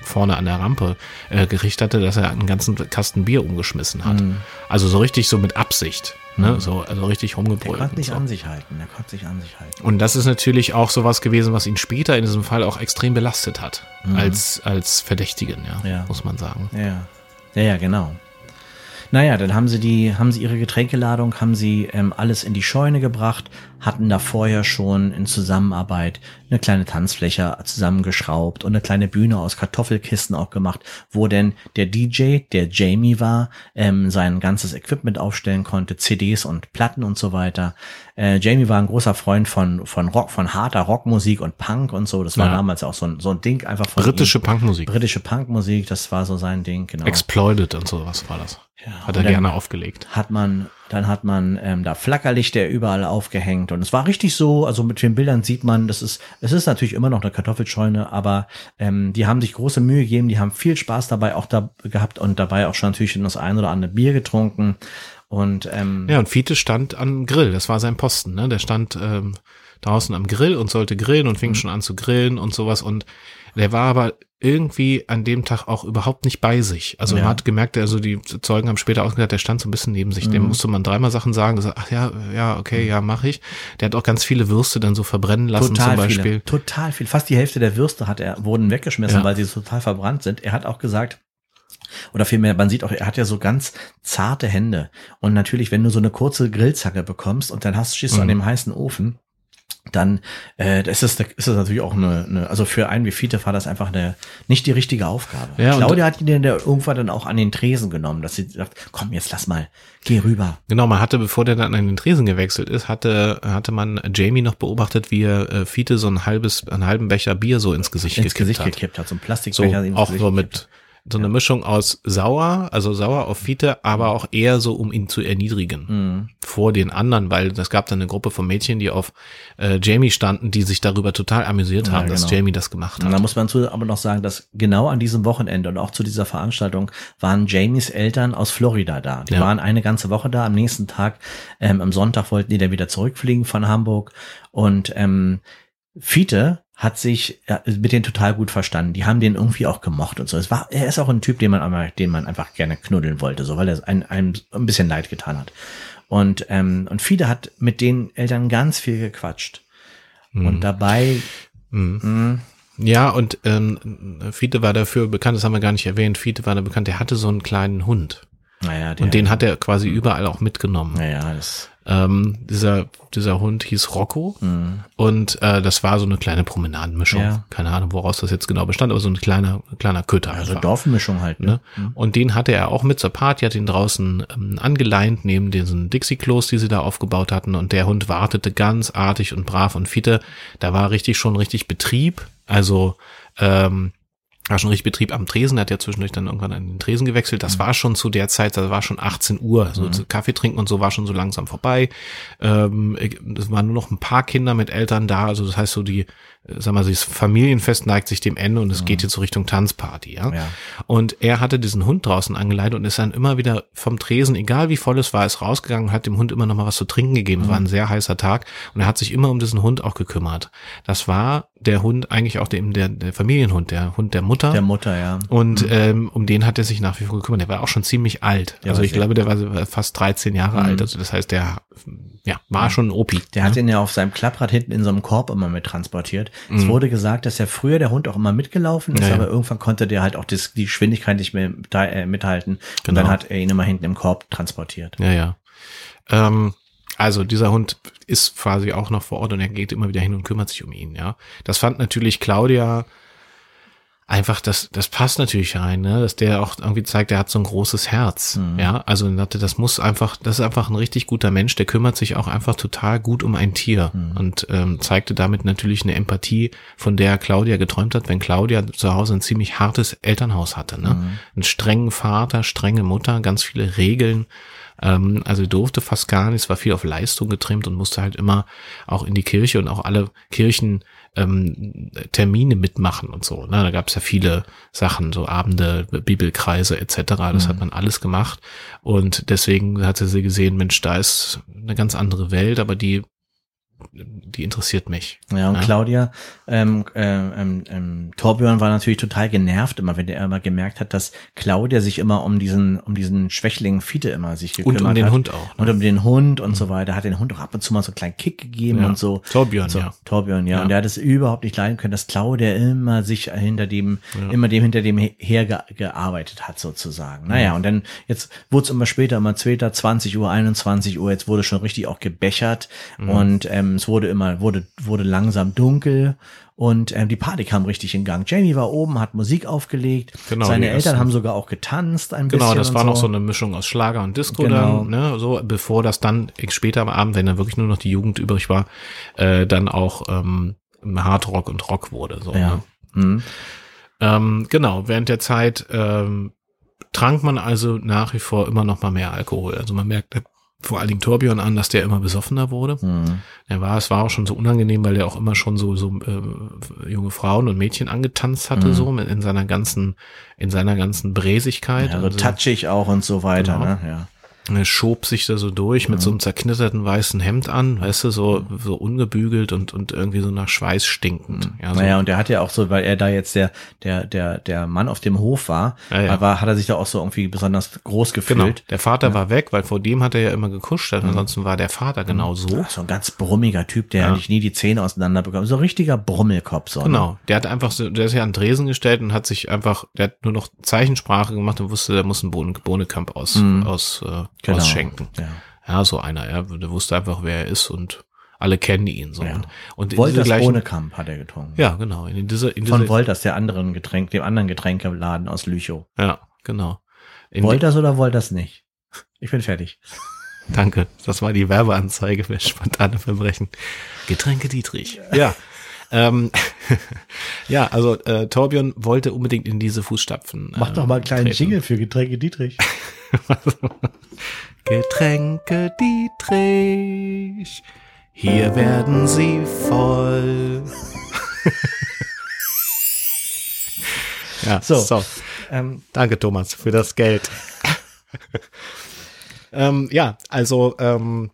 vorne an der Rampe äh, gerichtet hatte, dass er einen ganzen Kasten Bier umgeschmissen hat. Mhm. Also so richtig so mit Absicht. Ne? So, also richtig rumgebrüllt. konnte und nicht so. an sich halten, der konnte sich an sich halten. Und das ist natürlich auch sowas gewesen, was ihn später in diesem Fall auch extrem belastet hat. Als, als Verdächtigen, ja, Mhm. Ja. muss man sagen. Ja. Ja, ja, genau. Naja, dann haben sie die, haben sie ihre Getränkeladung, haben sie ähm, alles in die Scheune gebracht, hatten da vorher schon in Zusammenarbeit eine kleine Tanzfläche zusammengeschraubt und eine kleine Bühne aus Kartoffelkisten auch gemacht, wo denn der DJ, der Jamie war, ähm, sein ganzes Equipment aufstellen konnte, CDs und Platten und so weiter. Äh, Jamie war ein großer Freund von, von Rock, von harter Rockmusik und Punk und so. Das war Ja. damals auch so ein, so ein Ding einfach von Britische ihm. Punkmusik. britische Punkmusik, das war so sein Ding, genau. Exploited und sowas war das. Ja, Hat er gerne aufgelegt. Hat man, dann hat man ähm, da Flackerlichter überall aufgehängt und es war richtig so, also mit den Bildern sieht man, das ist, es ist natürlich immer noch eine Kartoffelscheune, aber ähm, die haben sich große Mühe gegeben, die haben viel Spaß dabei auch da gehabt und dabei auch schon natürlich das ein oder andere Bier getrunken und ähm, Ja, und Fiete stand am Grill, das war sein Posten, ne? Der stand ähm, draußen am Grill und sollte grillen und fing Mhm. schon an zu grillen und sowas. Und der war aber irgendwie an dem Tag auch überhaupt nicht bei sich. Also Ja. man hat gemerkt, also die Zeugen haben später ausgesagt, der stand so ein bisschen neben sich. Dem Mhm. musste man dreimal Sachen sagen, gesagt, ach ja, ja, okay, ja, mache ich. Der hat auch ganz viele Würste dann so verbrennen lassen total zum Beispiel. viele, total viel. Fast die Hälfte der Würste hat er, wurden weggeschmissen, Ja. weil sie total verbrannt sind. Er hat auch gesagt, oder vielmehr, man sieht auch, er hat ja so ganz zarte Hände. Und natürlich, wenn du so eine kurze Grillzacke bekommst und dann hast, stehst du an Mhm. dem heißen Ofen, dann äh, ist, es, ist es natürlich auch eine, eine, also für einen wie Fiete war das einfach eine, nicht die richtige Aufgabe. Ja, und- Claudia hat ihn dann irgendwann dann auch an den Tresen genommen, dass sie sagt, komm, jetzt lass mal, geh rüber. Genau, man hatte, bevor der dann an den Tresen gewechselt ist, hatte, hatte man Jamie noch beobachtet, wie er äh, Fiete so ein halbes, einen halben Becher Bier so ins Gesicht Ins gekippt Gesicht hat. gekippt hat, so ein So, Plastikbecher. ins auch Gesicht so mit so eine Mischung aus sauer, also sauer auf Fiete, aber auch eher so, um ihn zu erniedrigen Mhm. vor den anderen, weil es gab dann eine Gruppe von Mädchen, die auf äh, Jamie standen, die sich darüber total amüsiert Ja, haben, dass genau. Jamie das gemacht Und da hat. muss man zu, aber noch sagen, dass genau an diesem Wochenende und auch zu dieser Veranstaltung waren Jamies Eltern aus Florida da. Die Ja. waren eine ganze Woche da. Am nächsten Tag, ähm, am Sonntag wollten die dann wieder zurückfliegen von Hamburg. Und ähm, Fiete hat sich mit denen total gut verstanden. Die haben den irgendwie auch gemocht und so. Es war, er ist auch ein Typ, den man, einmal, den man einfach gerne knuddeln wollte, so weil er einem, einem ein bisschen leid getan hat. Und ähm, und Fiete hat mit den Eltern ganz viel gequatscht. Und dabei Mhm. Ja, und ähm, Fiete war dafür bekannt, das haben wir gar nicht erwähnt, Fiete war da bekannt, der hatte so einen kleinen Hund. Naja, Und den hat er quasi überall auch mitgenommen. Naja, das. Ähm, dieser, dieser Hund hieß Rocco und äh, das war so eine kleine Promenadenmischung. Mhm. Ja. Keine Ahnung, woraus das jetzt genau bestand, aber so ein kleiner, kleiner Köter. Also einfach. Dorfmischung halt, ne? Ne? Und den hatte er auch mit zur Party, hat ihn draußen ähm, angeleint neben diesen Dixie-Klos, die sie da aufgebaut hatten. Und der Hund wartete ganz artig und brav und Fiete. Da war richtig schon richtig Betrieb. Also ähm, war schon richtig Betrieb am Tresen, er hat ja zwischendurch dann irgendwann an den Tresen gewechselt. Das war schon zu der Zeit, da war schon 18 Uhr. So zu Kaffee trinken und so war schon so langsam vorbei. Ähm, es waren nur noch ein paar Kinder mit Eltern da. Also das heißt so die, sag mal, das Familienfest neigt sich dem Ende und es geht jetzt so Richtung Tanzparty, ja. Ja. Und er hatte diesen Hund draußen angeleitet und ist dann immer wieder vom Tresen, egal wie voll es war, ist rausgegangen und hat dem Hund immer noch mal was zu trinken gegeben. Es war ein sehr heißer Tag und er hat sich immer um diesen Hund auch gekümmert. Das war der Hund eigentlich auch der, der, der Familienhund, der Hund der Mutter. Der Mutter, ja. und ähm, um den hat er sich nach wie vor gekümmert. Der war auch schon ziemlich alt. Der also ich glaube, der war fast 13 Jahre alt. Also das heißt, der ja, war schon ein Opi. Der hat ihn ja auf seinem Klapprad hinten in so einem Korb immer mit transportiert. Mhm. Es wurde gesagt, dass ja früher der Hund auch immer mitgelaufen ist, Ja, ja. aber irgendwann konnte der halt auch das, die Geschwindigkeit nicht mehr äh, mithalten. Und Genau. dann hat er ihn immer hinten im Korb transportiert. Ja, ja. Ähm, Also dieser Hund ist quasi auch noch vor Ort und er geht immer wieder hin und kümmert sich um ihn, ja. Das fand natürlich Claudia einfach, das, das passt natürlich rein, ne? dass der auch irgendwie zeigt, er hat so ein großes Herz. Mhm. Ja, also das muss einfach, das ist einfach ein richtig guter Mensch, der kümmert sich auch einfach total gut um ein Tier mhm. und ähm, zeigte damit natürlich eine Empathie, von der Claudia geträumt hat, wenn Claudia zu Hause ein ziemlich hartes Elternhaus hatte. Ne? Mhm. Einen strengen Vater, strenge Mutter, ganz viele Regeln. Ähm, also durfte fast gar nichts, war viel auf Leistung getrimmt und musste halt immer auch in die Kirche und auch alle Kirchen ähm, Termine mitmachen und so. Ne? Da gab es ja viele Sachen, so Abende, Bibelkreise etc. Das mhm. hat man alles gemacht. Und deswegen hat sie gesehen, Mensch, da ist eine ganz andere Welt, aber die die interessiert mich. Ja, und ja. Claudia, ähm, ähm, ähm, Torbjörn war natürlich total genervt, immer wenn er immer gemerkt hat, dass Claudia sich immer um diesen, um diesen Schwächling Fiete immer sich gekümmert hat. Und um den hat. Hund auch. Ne? Und um den Hund und mhm. so weiter. Hat den Hund auch ab und zu mal so einen kleinen Kick gegeben ja. und so. Torbjörn, so, ja. Torbjörn, ja. ja. Und er hat es überhaupt nicht leiden können, dass Claudia immer sich hinter dem, immer dem hinter dem hergearbeitet hat, sozusagen. Naja, und dann, jetzt wurde es immer später, immer später, 20 Uhr, 21 Uhr, jetzt wurde schon richtig auch gebechert mhm. und ähm, es wurde immer, wurde, wurde langsam dunkel und ähm, die Party kam richtig in Gang. Jamie war oben, hat Musik aufgelegt. Genau, Seine Eltern ersten. haben sogar auch getanzt ein genau, bisschen. Genau, das war so. noch so eine Mischung aus Schlager und Disco genau. dann, ne, so bevor das dann später am Abend, wenn dann wirklich nur noch die Jugend übrig war, äh, dann auch ähm, Hardrock und Rock wurde. So, ja. Ne? Mhm. Ähm, genau, während der Zeit ähm, trank man also nach wie vor immer noch mal mehr Alkohol. Also man merkt, vor allen Dingen Torbjörn an, dass der immer besoffener wurde. Mhm. Er war, es war auch schon so unangenehm, weil er auch immer schon so, so äh, junge Frauen und Mädchen angetanzt hatte, mhm. so in seiner ganzen, in seiner ganzen Bräsigkeit. Ja, so also, touchig auch und so weiter, genau. ne? Ja. Er schob sich da so durch mit so einem zerknitterten weißen Hemd an, weißt du, so, so ungebügelt und, und irgendwie so nach Schweiß stinkend. Ja, so. Naja, und der hat ja auch so, weil er da jetzt der, der, der, der Mann auf dem Hof war, ja, ja. war, hat er sich da auch so irgendwie besonders groß gefühlt. Genau. Der Vater ja. war weg, weil vor dem hat er ja immer gekuscht, also ansonsten war der Vater genau so. so ein ganz brummiger Typ, der ja. nicht nie die Zähne auseinander bekommen. So ein richtiger Brummelkopf, so. Ne? Genau. Der hat einfach so, der ist ja an Dresen gestellt und hat sich einfach, der hat nur noch Zeichensprache gemacht und wusste, der muss einen Bohnenkamp aus, mhm. aus, äh, genau. ausschenken. Ja. ja, so einer, ja, der wusste einfach, wer er ist und alle kennen ihn so. Ja. Und, Wolters Bohnekamp hat er getrunken. Ja, genau. In dieser, in dieser, Von Wolters, der anderen Getränk, dem anderen Getränkeladen aus Lüchow. Ja, genau. In Wolters oder Wolters nicht? Ich bin fertig. Danke. Das war die Werbeanzeige für spontane Verbrechen. Getränke Dietrich. [LAUGHS] Ja. Ähm, [LAUGHS] ja, also äh, Torbjörn wollte unbedingt in diese Fußstapfen. Mach doch mal einen kleinen treten. Jingle für Getränke Dietrich. [LAUGHS] Getränke Dietrich, hier werden sie voll. [LAUGHS] ja, so. so. Ähm, Danke, Thomas, für das Geld. ähm, ja, also ähm,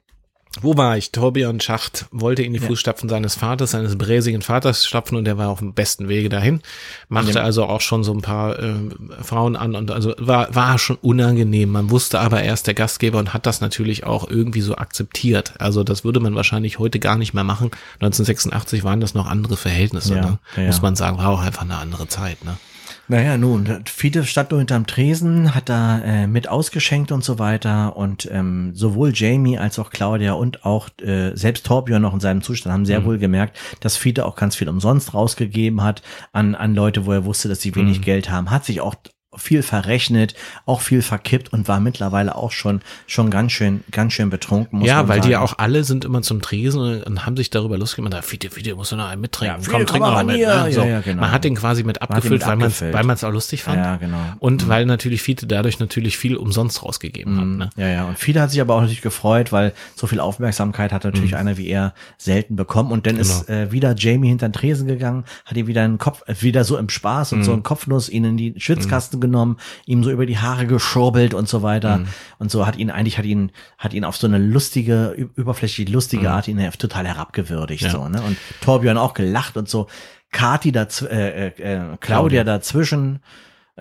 wo war ich? Torbjörn Schacht wollte in die ja. Fußstapfen seines Vaters, seines bräsigen Vaters stapfen und der war auf dem besten Wege dahin. Machte ja. also auch schon so ein paar äh, Frauen an und also war, war schon unangenehm. Man wusste aber erst der Gastgeber und hat das natürlich auch irgendwie so akzeptiert. Also das würde man wahrscheinlich heute gar nicht mehr machen. 1986 waren das noch andere Verhältnisse, ja. ne? muss man sagen. War auch einfach eine andere Zeit. Ne? Naja, nun, Fiete stand nur hinterm Tresen, hat da äh, mit ausgeschenkt und so weiter. Und ähm, sowohl Jamie als auch Claudia und auch äh, selbst Torbjörn noch in seinem Zustand haben sehr mhm. wohl gemerkt, dass Fiete auch ganz viel umsonst rausgegeben hat an, an Leute, wo er wusste, dass sie wenig mhm. Geld haben. Hat sich auch viel verrechnet, auch viel verkippt und war mittlerweile auch schon schon ganz schön ganz schön betrunken. ja, weil sagen. die auch alle sind immer zum Tresen und haben sich darüber lustig gemacht. Fiete, Fiete, musst du noch einen mittrinken. Ja, komm, trink noch mit. Ne? So. Ja, ja, genau. Man hat den quasi mit abgefüllt, mit weil man weil man es auch lustig fand. Ja, genau. Und mhm. weil natürlich Fiete dadurch natürlich viel umsonst rausgegeben mhm. hat. Ne? Ja, ja. Und Fiete hat sich aber auch natürlich gefreut, weil so viel Aufmerksamkeit hat natürlich mhm. einer wie er selten bekommen. Und dann genau. ist äh, wieder Jamie hinter den Tresen gegangen, hat ihm wieder einen Kopf, äh, wieder so im Spaß und so mhm. einen Kopfnuss ihn in die Schwitzkasten genommen, ihm so über die Haare geschurbelt und so weiter. Mhm. Und so hat ihn eigentlich, hat ihn, hat ihn auf so eine lustige, überflächlich lustige mhm. Art ihn total herabgewürdigt. Ja. So, ne? Und Torbjörn auch gelacht und so. Kati daz äh, äh, äh, Claudia, Claudia dazwischen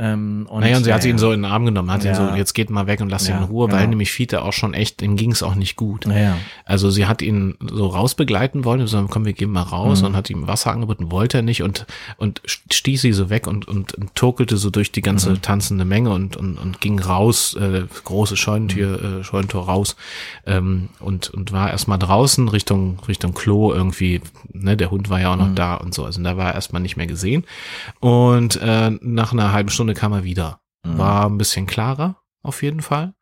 Ähm, und, naja, und sie hat ihn so in den Arm genommen, hat ja. ihn so, jetzt geht mal weg und lass ihn in Ruhe, genau. weil nämlich Fiete auch schon echt, ihm ging es auch nicht gut. Ja. Also sie hat ihn so rausbegleiten wollen, so, komm, wir gehen mal raus Mhm. und hat ihm Wasser angeboten, wollte er nicht und, und stieß sie so weg und, und, und turkelte so durch die ganze Mhm. tanzende Menge und, und, und ging raus, äh, große Scheunentür, Mhm. äh, Scheunentor raus ähm, und, und war erstmal draußen Richtung, Richtung Klo irgendwie, ne, der Hund war ja auch noch Mhm. da und so, also da war er erstmal nicht mehr gesehen und äh, nach einer halben Stunde kam er wieder. Mhm. War ein bisschen klarer, auf jeden Fall.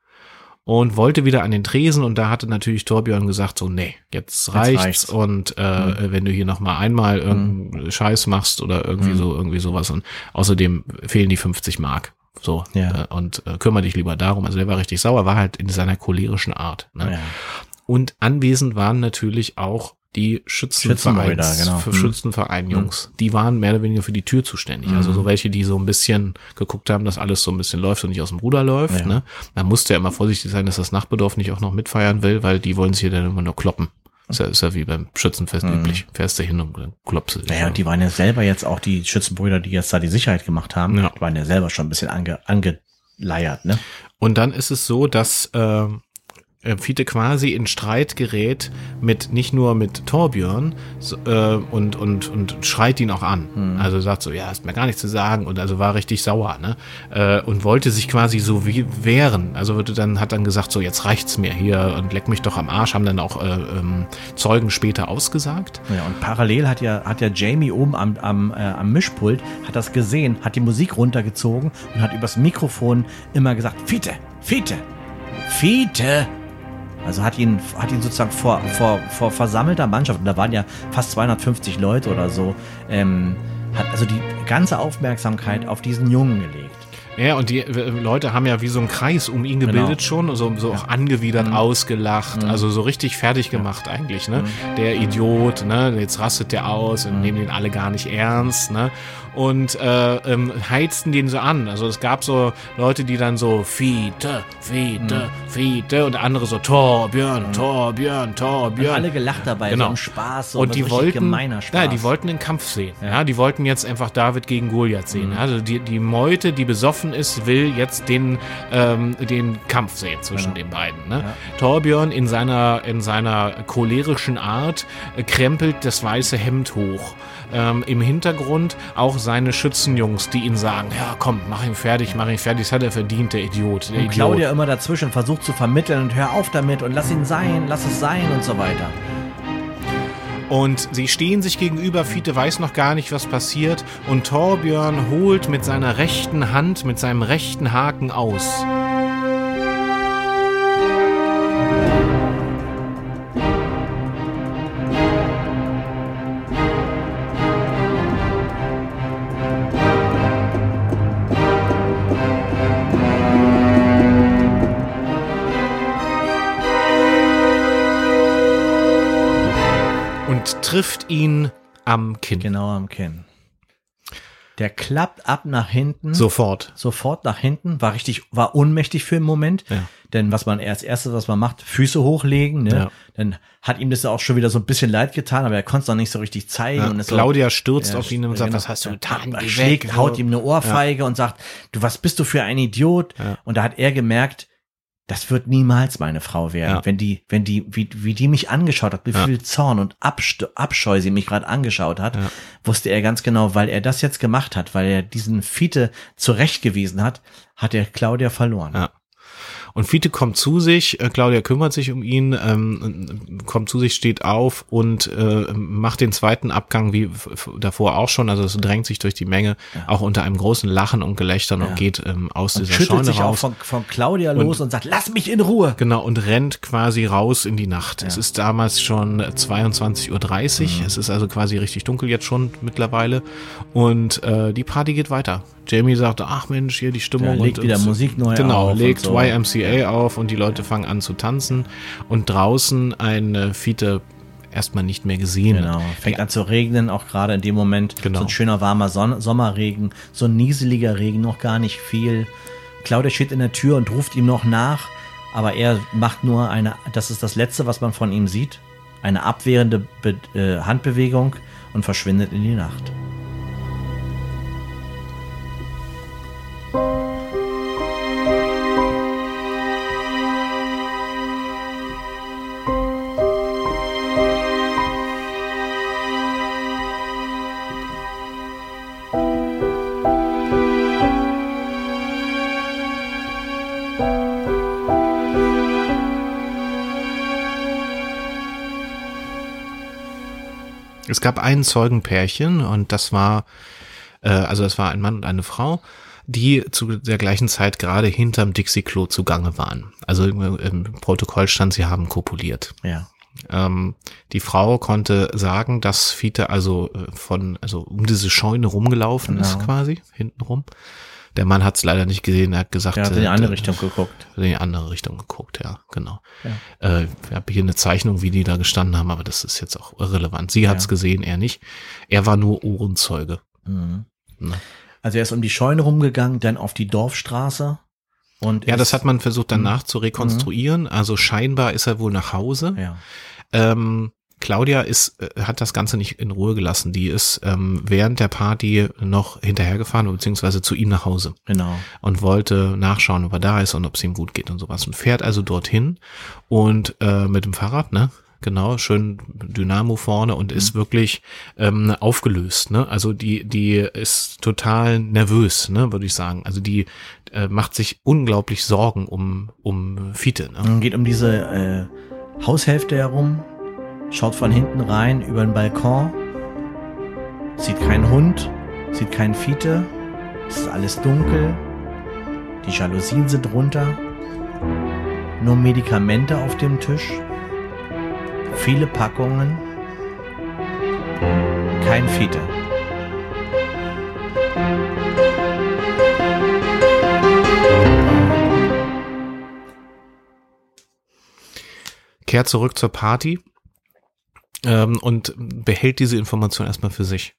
Und wollte wieder an den Tresen und da hatte natürlich Torbjörn gesagt, so, nee, jetzt reicht's, reicht's. und äh, wenn du hier noch mal einmal irgendeinen Scheiß machst oder irgendwie Mhm. so, irgendwie sowas und außerdem fehlen die 50 Mark. So, Ja. äh, und äh, kümmere dich lieber darum. Also der war richtig sauer, war halt in seiner cholerischen Art. Ne? Ja. Und anwesend waren natürlich auch die Schützenvereins, genau. für Mhm. Schützenverein Jungs. Die waren mehr oder weniger für die Tür zuständig. Also Mhm. so welche, die so ein bisschen geguckt haben, dass alles so ein bisschen läuft und nicht aus dem Ruder läuft. Ja. Ne? Da musste ja immer vorsichtig sein, dass das Nachbedorf nicht auch noch mitfeiern will, weil die wollen sich ja dann immer nur kloppen. Ist ja, ist ja wie beim Schützenfest Mhm. üblich. Fährst du hin und klopfst du dich. Naja, und die waren ja selber jetzt auch die Schützenbrüder, die jetzt da die Sicherheit gemacht haben, Ja. die waren ja selber schon ein bisschen ange, angeleiert, ne? Und dann ist es so, dass äh, äh, Fiete quasi in Streit gerät mit nicht nur mit Torbjörn so, äh, und, und, und schreit ihn auch an. Hm. Also sagt so, ja, hast mir gar nichts zu sagen und also war richtig sauer, ne? Äh, und wollte sich quasi so wie wehren. Also würde dann, hat dann gesagt, so jetzt reicht's mir hier und leck mich doch am Arsch, haben dann auch äh, ähm, Zeugen später ausgesagt. Ja, und parallel hat ja, hat ja Jamie oben am, am, äh, am Mischpult, hat das gesehen, hat die Musik runtergezogen und hat übers Mikrofon immer gesagt, Fiete, Fiete, Fiete. Also hat ihn, hat ihn sozusagen vor, vor, vor versammelter Mannschaft, und da waren ja fast 250 Leute oder so, ähm, hat also die ganze Aufmerksamkeit auf diesen Jungen gelegt. Ja, und die äh, Leute haben ja wie so einen Kreis um ihn gebildet Genau. schon, so, so auch angewidert, ausgelacht, also so richtig fertig gemacht eigentlich, ne? Der Idiot, ne? Jetzt rastet der aus und nehmen den alle gar nicht ernst, ne? Und äh, ähm, heizten den so an. Also es gab so Leute, die dann so Fiete, Fiete, Fiete und andere so Torbjörn, Torbjörn, Und Torbjörn. alle gelacht dabei, Genau. so im Spaß, so und die wollten, gemeiner Spaß. ja, die wollten den Kampf sehen. Ja. die wollten jetzt einfach David gegen Goliath sehen. Mhm. Also die, die Meute, die besoffen ist, will jetzt den, ähm, den Kampf sehen zwischen Genau. den beiden. Ne? Ja. Torbjörn in seiner, in seiner cholerischen Art äh, krempelt das weiße Hemd hoch. Ähm, Im Hintergrund auch seine Schützenjungs, die ihn sagen, ja komm, mach ihn fertig, mach ihn fertig, das hat er verdient, der Idiot. Der Und Idiot. Claudia immer dazwischen versucht zu vermitteln und hör auf damit und lass ihn sein, lass es sein und so weiter. Und sie stehen sich gegenüber, Fiete weiß noch gar nicht, was passiert. Und Torbjörn holt mit seiner rechten Hand, mit seinem rechten Haken aus. Trifft ihn am Kinn. Genau am Kinn. Der klappt ab nach hinten. Sofort. Sofort nach hinten. War richtig, war ohnmächtig für einen Moment. Ja. Denn was man als erstes, was man macht, Füße hochlegen, ne? Ja. Dann hat ihm das auch schon wieder so ein bisschen leid getan, aber er konnte es noch nicht so richtig zeigen. Ja, und Claudia stürzt so, auf ihn und sagt, genau. was hast du getan? Er schlägt, haut ihm eine Ohrfeige und sagt, du, was bist du für ein Idiot? Und da hat er gemerkt, das wird niemals meine Frau werden. Ja. Wenn die, wenn die, wie, wie die mich angeschaut hat, wie Ja. viel Zorn und Abscheu sie mich gerade angeschaut hat, Ja. wusste er ganz genau, weil er das jetzt gemacht hat, weil er diesen Fiete zurechtgewiesen hat, hat er Claudia verloren. Ja. Und Fiete kommt zu sich, äh, Claudia kümmert sich um ihn, ähm, kommt zu sich, steht auf und äh, macht den zweiten Abgang wie davor auch schon. Also es drängt sich durch die Menge, auch unter einem großen Lachen und Gelächtern und geht ähm, aus Und dieser schüttelt Scheune sich auch von, von Claudia los und sagt, lass mich in Ruhe. Genau, und rennt quasi raus in die Nacht. Es ist damals schon 22.30 Uhr. Mhm. Es ist also quasi richtig dunkel jetzt schon mittlerweile. Und äh, die Party geht weiter. Jamie sagt, ach Mensch, hier die Stimmung. Ja, legt und, wieder und, Musik neu Genau, auf und legt so. YMCA auf und die Leute fangen an zu tanzen. Und draußen ein äh, Fiete erstmal nicht mehr gesehen. Genau, fängt an zu regnen, auch gerade in dem Moment. Genau. So ein schöner warmer Son Sommerregen, so ein nieseliger Regen, noch gar nicht viel. Claudia steht in der Tür und ruft ihm noch nach, aber er macht nur eine, das ist das Letzte, was man von ihm sieht, eine abwehrende Be äh, Handbewegung und verschwindet in die Nacht. Es gab ein Zeugenpärchen und das war, äh, also das war ein Mann und eine Frau, die zu der gleichen Zeit gerade hinterm Dixie-Klo zugange waren. Also im Protokoll stand, sie haben kopuliert. Ja. Ähm, die Frau konnte sagen, dass Fiete also äh, von, also um diese Scheune rumgelaufen Genau. ist quasi, hinten rum. Der Mann hat es leider nicht gesehen, er hat gesagt, Er hat in die äh, andere äh, Richtung geguckt. in die andere Richtung geguckt, ja, genau. Ja. Äh, ich habe hier eine Zeichnung, wie die da gestanden haben, aber das ist jetzt auch irrelevant. Sie hat's Ja. gesehen, er nicht. Er war nur Ohrenzeuge. Mhm. Ne? Also er ist um die Scheune rumgegangen, dann auf die Dorfstraße. Und Ja, das hat man versucht Mhm. danach zu rekonstruieren. Also scheinbar ist er wohl nach Hause. Ja. Ähm, Claudia ist, äh, hat das Ganze nicht in Ruhe gelassen. Die ist ähm, während der Party noch hinterhergefahren, beziehungsweise zu ihm nach Hause Genau. und wollte nachschauen, ob er da ist und ob es ihm gut geht und sowas. Und fährt also dorthin und äh, mit dem Fahrrad, ne? Genau, schön Dynamo vorne und ist wirklich ähm, aufgelöst. Ne? Also die, die ist total nervös, ne, würde ich sagen. Also die äh, macht sich unglaublich Sorgen um, um Fiete. Ne? Geht um diese äh, Haushälfte herum, schaut von hinten rein über den Balkon, sieht keinen Hund, sieht keinen Fiete, es ist alles dunkel, die Jalousien sind runter, nur Medikamente auf dem Tisch, viele Packungen, kein Fiete. kehrt zurück zur Party ähm, und behält diese Information erstmal für sich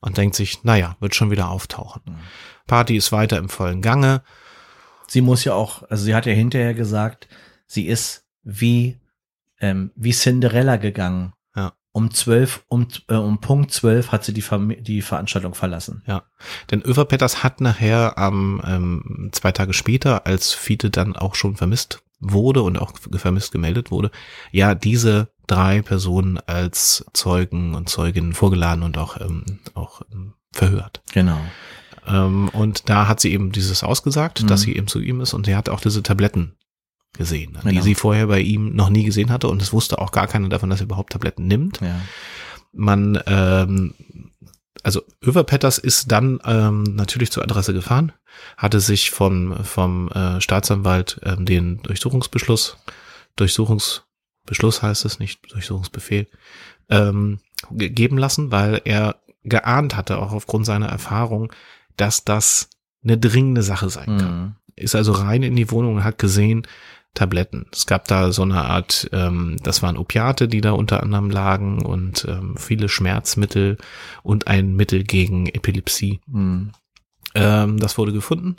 und denkt sich, naja, wird schon wieder auftauchen. Mhm. Party ist weiter im vollen Gange. Sie muss ja auch, also sie hat ja hinterher gesagt, sie ist wie, ähm, wie Cinderella gegangen. Um zwölf, um, äh, um Punkt zwölf hat sie die, Vermi- die Veranstaltung verlassen. Ja, denn Överpetters hat nachher am ähm, zwei Tage später, als Fiete dann auch schon vermisst wurde und auch vermisst gemeldet wurde, ja diese drei Personen als Zeugen und Zeuginnen vorgeladen und auch ähm, auch ähm, verhört. Genau. Ähm, und da hat sie eben dieses ausgesagt, Mhm. dass sie eben zu ihm ist und sie hat auch diese Tabletten gesehen, die Genau. sie vorher bei ihm noch nie gesehen hatte und es wusste auch gar keiner davon, dass er überhaupt Tabletten nimmt. Ja. Man, ähm, also Överpetters ist dann ähm, natürlich zur Adresse gefahren, hatte sich vom, vom äh, Staatsanwalt ähm, den Durchsuchungsbeschluss, Durchsuchungsbeschluss heißt es nicht, Durchsuchungsbefehl, ähm, gegeben lassen, weil er geahnt hatte, auch aufgrund seiner Erfahrung, dass das eine dringende Sache sein kann Mhm. ist also rein in die Wohnung und hat gesehen, Tabletten. Es gab da so eine Art, ähm, das waren Opiate, die da unter anderem lagen und ähm, viele Schmerzmittel und ein Mittel gegen Epilepsie. Mhm. Ähm, das wurde gefunden.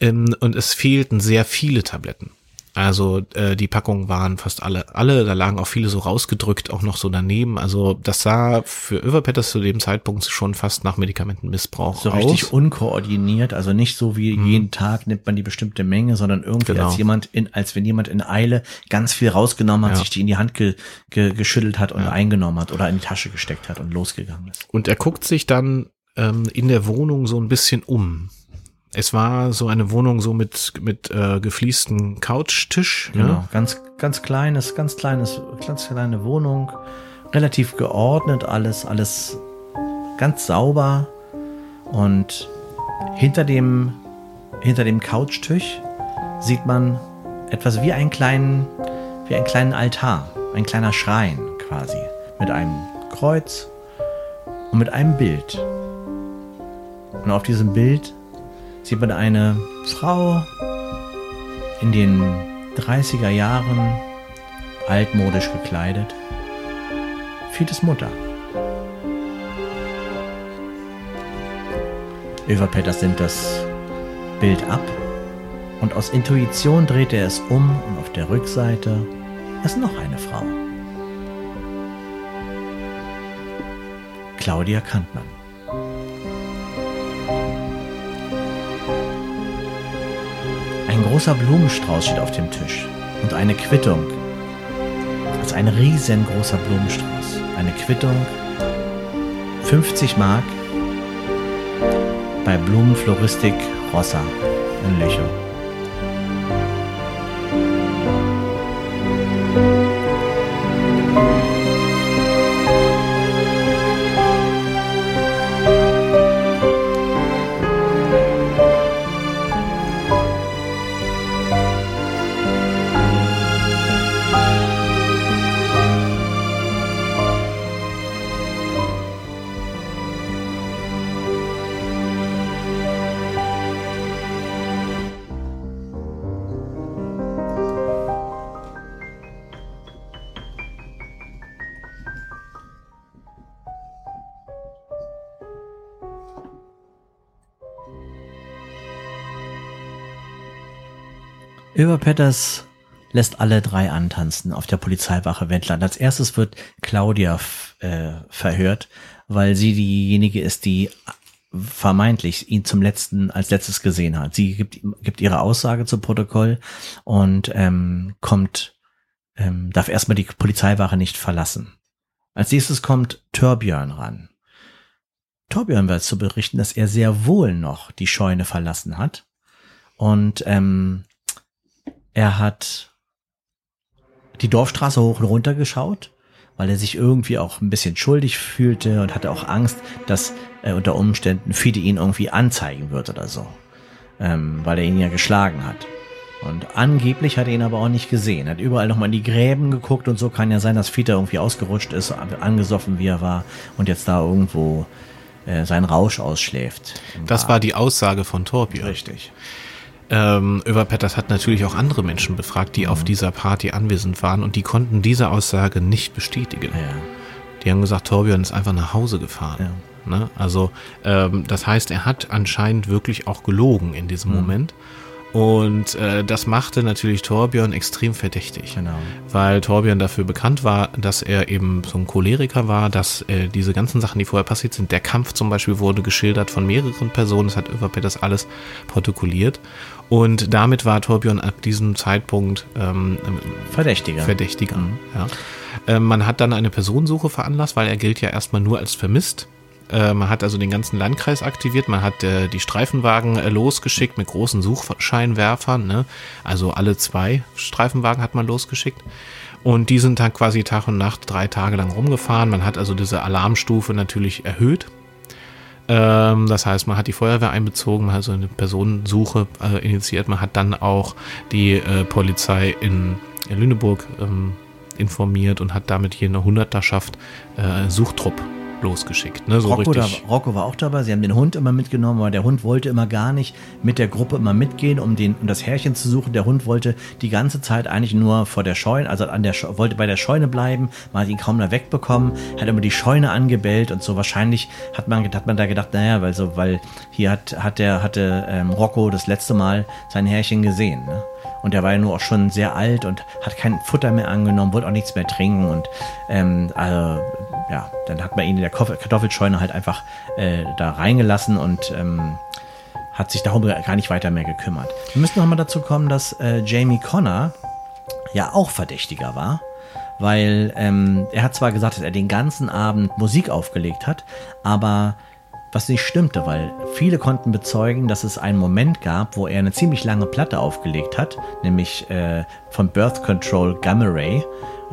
Ähm, und es fehlten sehr viele Tabletten. Also äh, die Packungen waren fast alle, alle, da lagen auch viele so rausgedrückt, auch noch so daneben. Also das sah für Överpetters zu dem Zeitpunkt schon fast nach Medikamentenmissbrauch So aus. richtig unkoordiniert, also nicht so wie Mhm. jeden Tag nimmt man die bestimmte Menge, sondern irgendwie Genau. als jemand in, als wenn jemand in Eile ganz viel rausgenommen hat, Ja. sich die in die Hand ge, ge, geschüttelt hat und Ja. eingenommen hat oder in die Tasche gesteckt hat und losgegangen ist. Und er guckt sich dann ähm, in der Wohnung so ein bisschen um. Es war so eine Wohnung so mit mit äh, gefliesten Couchtisch. Genau. Ne? Ganz, ganz kleines, ganz kleines, ganz kleine Wohnung. Relativ geordnet alles, alles ganz sauber. Und hinter dem, hinter dem Couchtisch sieht man etwas wie einen kleinen, wie einen kleinen Altar. Ein kleiner Schrein quasi. Mit einem Kreuz und mit einem Bild. Und auf diesem Bild sieht man eine Frau in den 30er Jahren altmodisch gekleidet. Fietes Mutter. Eva Peters nimmt das Bild ab und aus Intuition dreht er es um und auf der Rückseite ist noch eine Frau. Claudia Kantmann. Großer Blumenstrauß steht auf dem Tisch und eine Quittung. Das ist ein riesengroßer Blumenstrauß. Eine Quittung. 50 Mark bei Blumenfloristik Rossa in Löchow. Über Petters lässt alle drei antanzen auf der Polizeiwache Wendland. Als erstes wird Claudia äh, verhört, weil sie diejenige ist, die vermeintlich ihn zum letzten als letztes gesehen hat. Sie gibt, gibt ihre Aussage zu Protokoll und ähm, kommt, ähm, darf erstmal die Polizeiwache nicht verlassen. Als nächstes kommt Torbjörn ran. Torbjörn wird zu berichten, dass er sehr wohl noch die Scheune verlassen hat und ähm, er hat die Dorfstraße hoch und runter geschaut, weil er sich irgendwie auch ein bisschen schuldig fühlte und hatte auch Angst, dass äh, unter Umständen Fide ihn irgendwie anzeigen wird oder so, ähm, weil er ihn ja geschlagen hat. Und angeblich hat er ihn aber auch nicht gesehen. Er hat überall nochmal in die Gräben geguckt und so kann ja sein, dass Fide irgendwie ausgerutscht ist, angesoffen wie er war und jetzt da irgendwo äh, seinen Rausch ausschläft. Das war die Aussage von Torbjörn. Richtig. Ähm, Överpetters hat natürlich auch andere Menschen befragt, die mhm. auf dieser Party anwesend waren und die konnten diese Aussage nicht bestätigen. Ja. Die haben gesagt, Torbjörn ist einfach nach Hause gefahren. Ja. Ne? Also ähm, das heißt, er hat anscheinend wirklich auch gelogen in diesem mhm. Moment. Und äh, das machte natürlich Torbjörn extrem verdächtig. Genau. Weil Torbjörn dafür bekannt war, dass er eben so ein Choleriker war, dass äh, diese ganzen Sachen, die vorher passiert sind, der Kampf zum Beispiel wurde geschildert von mehreren Personen, das hat Överpet das alles protokolliert. Und damit war Torbjörn ab diesem Zeitpunkt ähm, Verdächtiger. Verdächtiger. Mhm. Ja. Ähm, man hat dann eine Personensuche veranlasst, weil er gilt ja erstmal nur als vermisst. Äh, man hat also den ganzen Landkreis aktiviert, man hat äh, die Streifenwagen äh, losgeschickt mit großen Suchscheinwerfern. Ne? Also alle zwei Streifenwagen hat man losgeschickt. Und die sind dann quasi Tag und Nacht drei Tage lang rumgefahren. Man hat also diese Alarmstufe natürlich erhöht. Ähm, das heißt, man hat die Feuerwehr einbezogen, man hat so eine Personensuche äh, initiiert. Man hat dann auch die äh, Polizei in, in Lüneburg ähm, informiert und hat damit hier eine Hunderterschaft äh, Suchtrupp losgeschickt. Ne? So Rocco, da, Rocco, war auch dabei. Sie haben den Hund immer mitgenommen, aber der Hund wollte immer gar nicht mit der Gruppe immer mitgehen, um, den, um das Härchen zu suchen. Der Hund wollte die ganze Zeit eigentlich nur vor der Scheune, also an der wollte bei der Scheune bleiben. Man hat ihn kaum da wegbekommen, hat immer die Scheune angebellt und so. Wahrscheinlich hat man, hat man da gedacht, naja, weil so, weil hier hat, hat der, hatte ähm, Rocco das letzte Mal sein Härchen gesehen. Ne? Und der war ja nur auch schon sehr alt und hat kein Futter mehr angenommen, wollte auch nichts mehr trinken. Und ähm, also, ja, dann hat man ihn in der Kartoffelscheune halt einfach äh, da reingelassen und ähm, hat sich darum gar nicht weiter mehr gekümmert. Wir müssen nochmal dazu kommen, dass äh, Jamie Connor ja auch Verdächtiger war weil ähm, er hat zwar gesagt, dass er den ganzen Abend Musik aufgelegt hat, aber was nicht stimmte, weil viele konnten bezeugen, dass es einen Moment gab, wo er eine ziemlich lange Platte aufgelegt hat, nämlich äh, von Birth Control Gamma Ray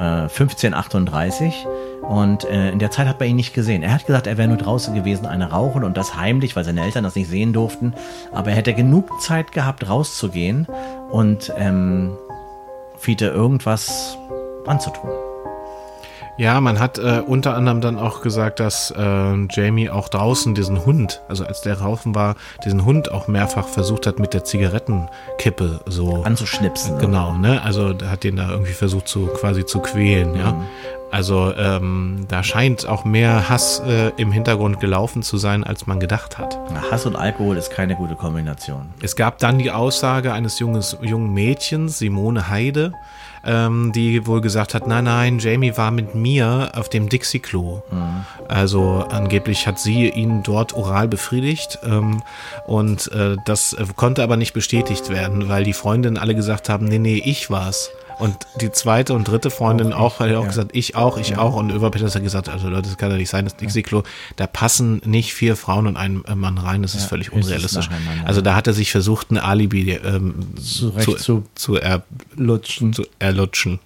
äh, 1538 und äh, in der Zeit hat man ihn nicht gesehen. Er hat gesagt, er wäre nur draußen gewesen, eine rauchen und das heimlich, weil seine Eltern das nicht sehen durften, aber er hätte genug Zeit gehabt, rauszugehen und ähm, Fiete irgendwas anzutun. Ja, man hat äh, unter anderem dann auch gesagt, dass äh, Jamie auch draußen diesen Hund, also als der raufen war, diesen Hund auch mehrfach versucht hat, mit der Zigarettenkippe so anzuschnipsen. Genau, ne? Also hat den da irgendwie versucht, so quasi zu quälen, mhm. ja. Also ähm, da scheint auch mehr Hass äh, im Hintergrund gelaufen zu sein, als man gedacht hat. Hass und Alkohol ist keine gute Kombination. Es gab dann die Aussage eines junges, jungen Mädchens, Simone Heide, ähm, die wohl gesagt hat, nein, nein, Jamie war mit mir auf dem Dixie-Klo. Mhm. Also angeblich hat sie ihn dort oral befriedigt ähm, und äh, das konnte aber nicht bestätigt werden, weil die Freundinnen alle gesagt haben, nee, nee, ich war's. Und die zweite und dritte Freundin auch, auch hat auch ja. gesagt, ich auch, ich auch. Und Überpeter hat gesagt, also Leute, das kann ja nicht sein, das Dixie-Klo, da passen nicht vier Frauen und ein Mann rein, das ist völlig unrealistisch. Also da hat er sich versucht, ein Alibi ähm, zu, zu, zu, erlutschen. Zu erlutschen.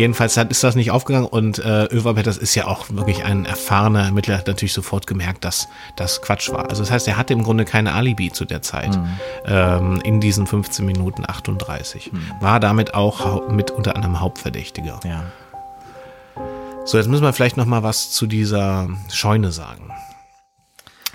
Jedenfalls hat, ist das nicht aufgegangen und äh, Överpetters ist ja auch wirklich ein erfahrener Ermittler, hat natürlich sofort gemerkt, dass das Quatsch war. Also das heißt, er hatte im Grunde keine Alibi zu der Zeit mhm. ähm, in diesen 15 Minuten 38. Mhm. War damit auch mit unter anderem Hauptverdächtiger. Ja. So, jetzt müssen wir vielleicht noch mal was zu dieser Scheune sagen.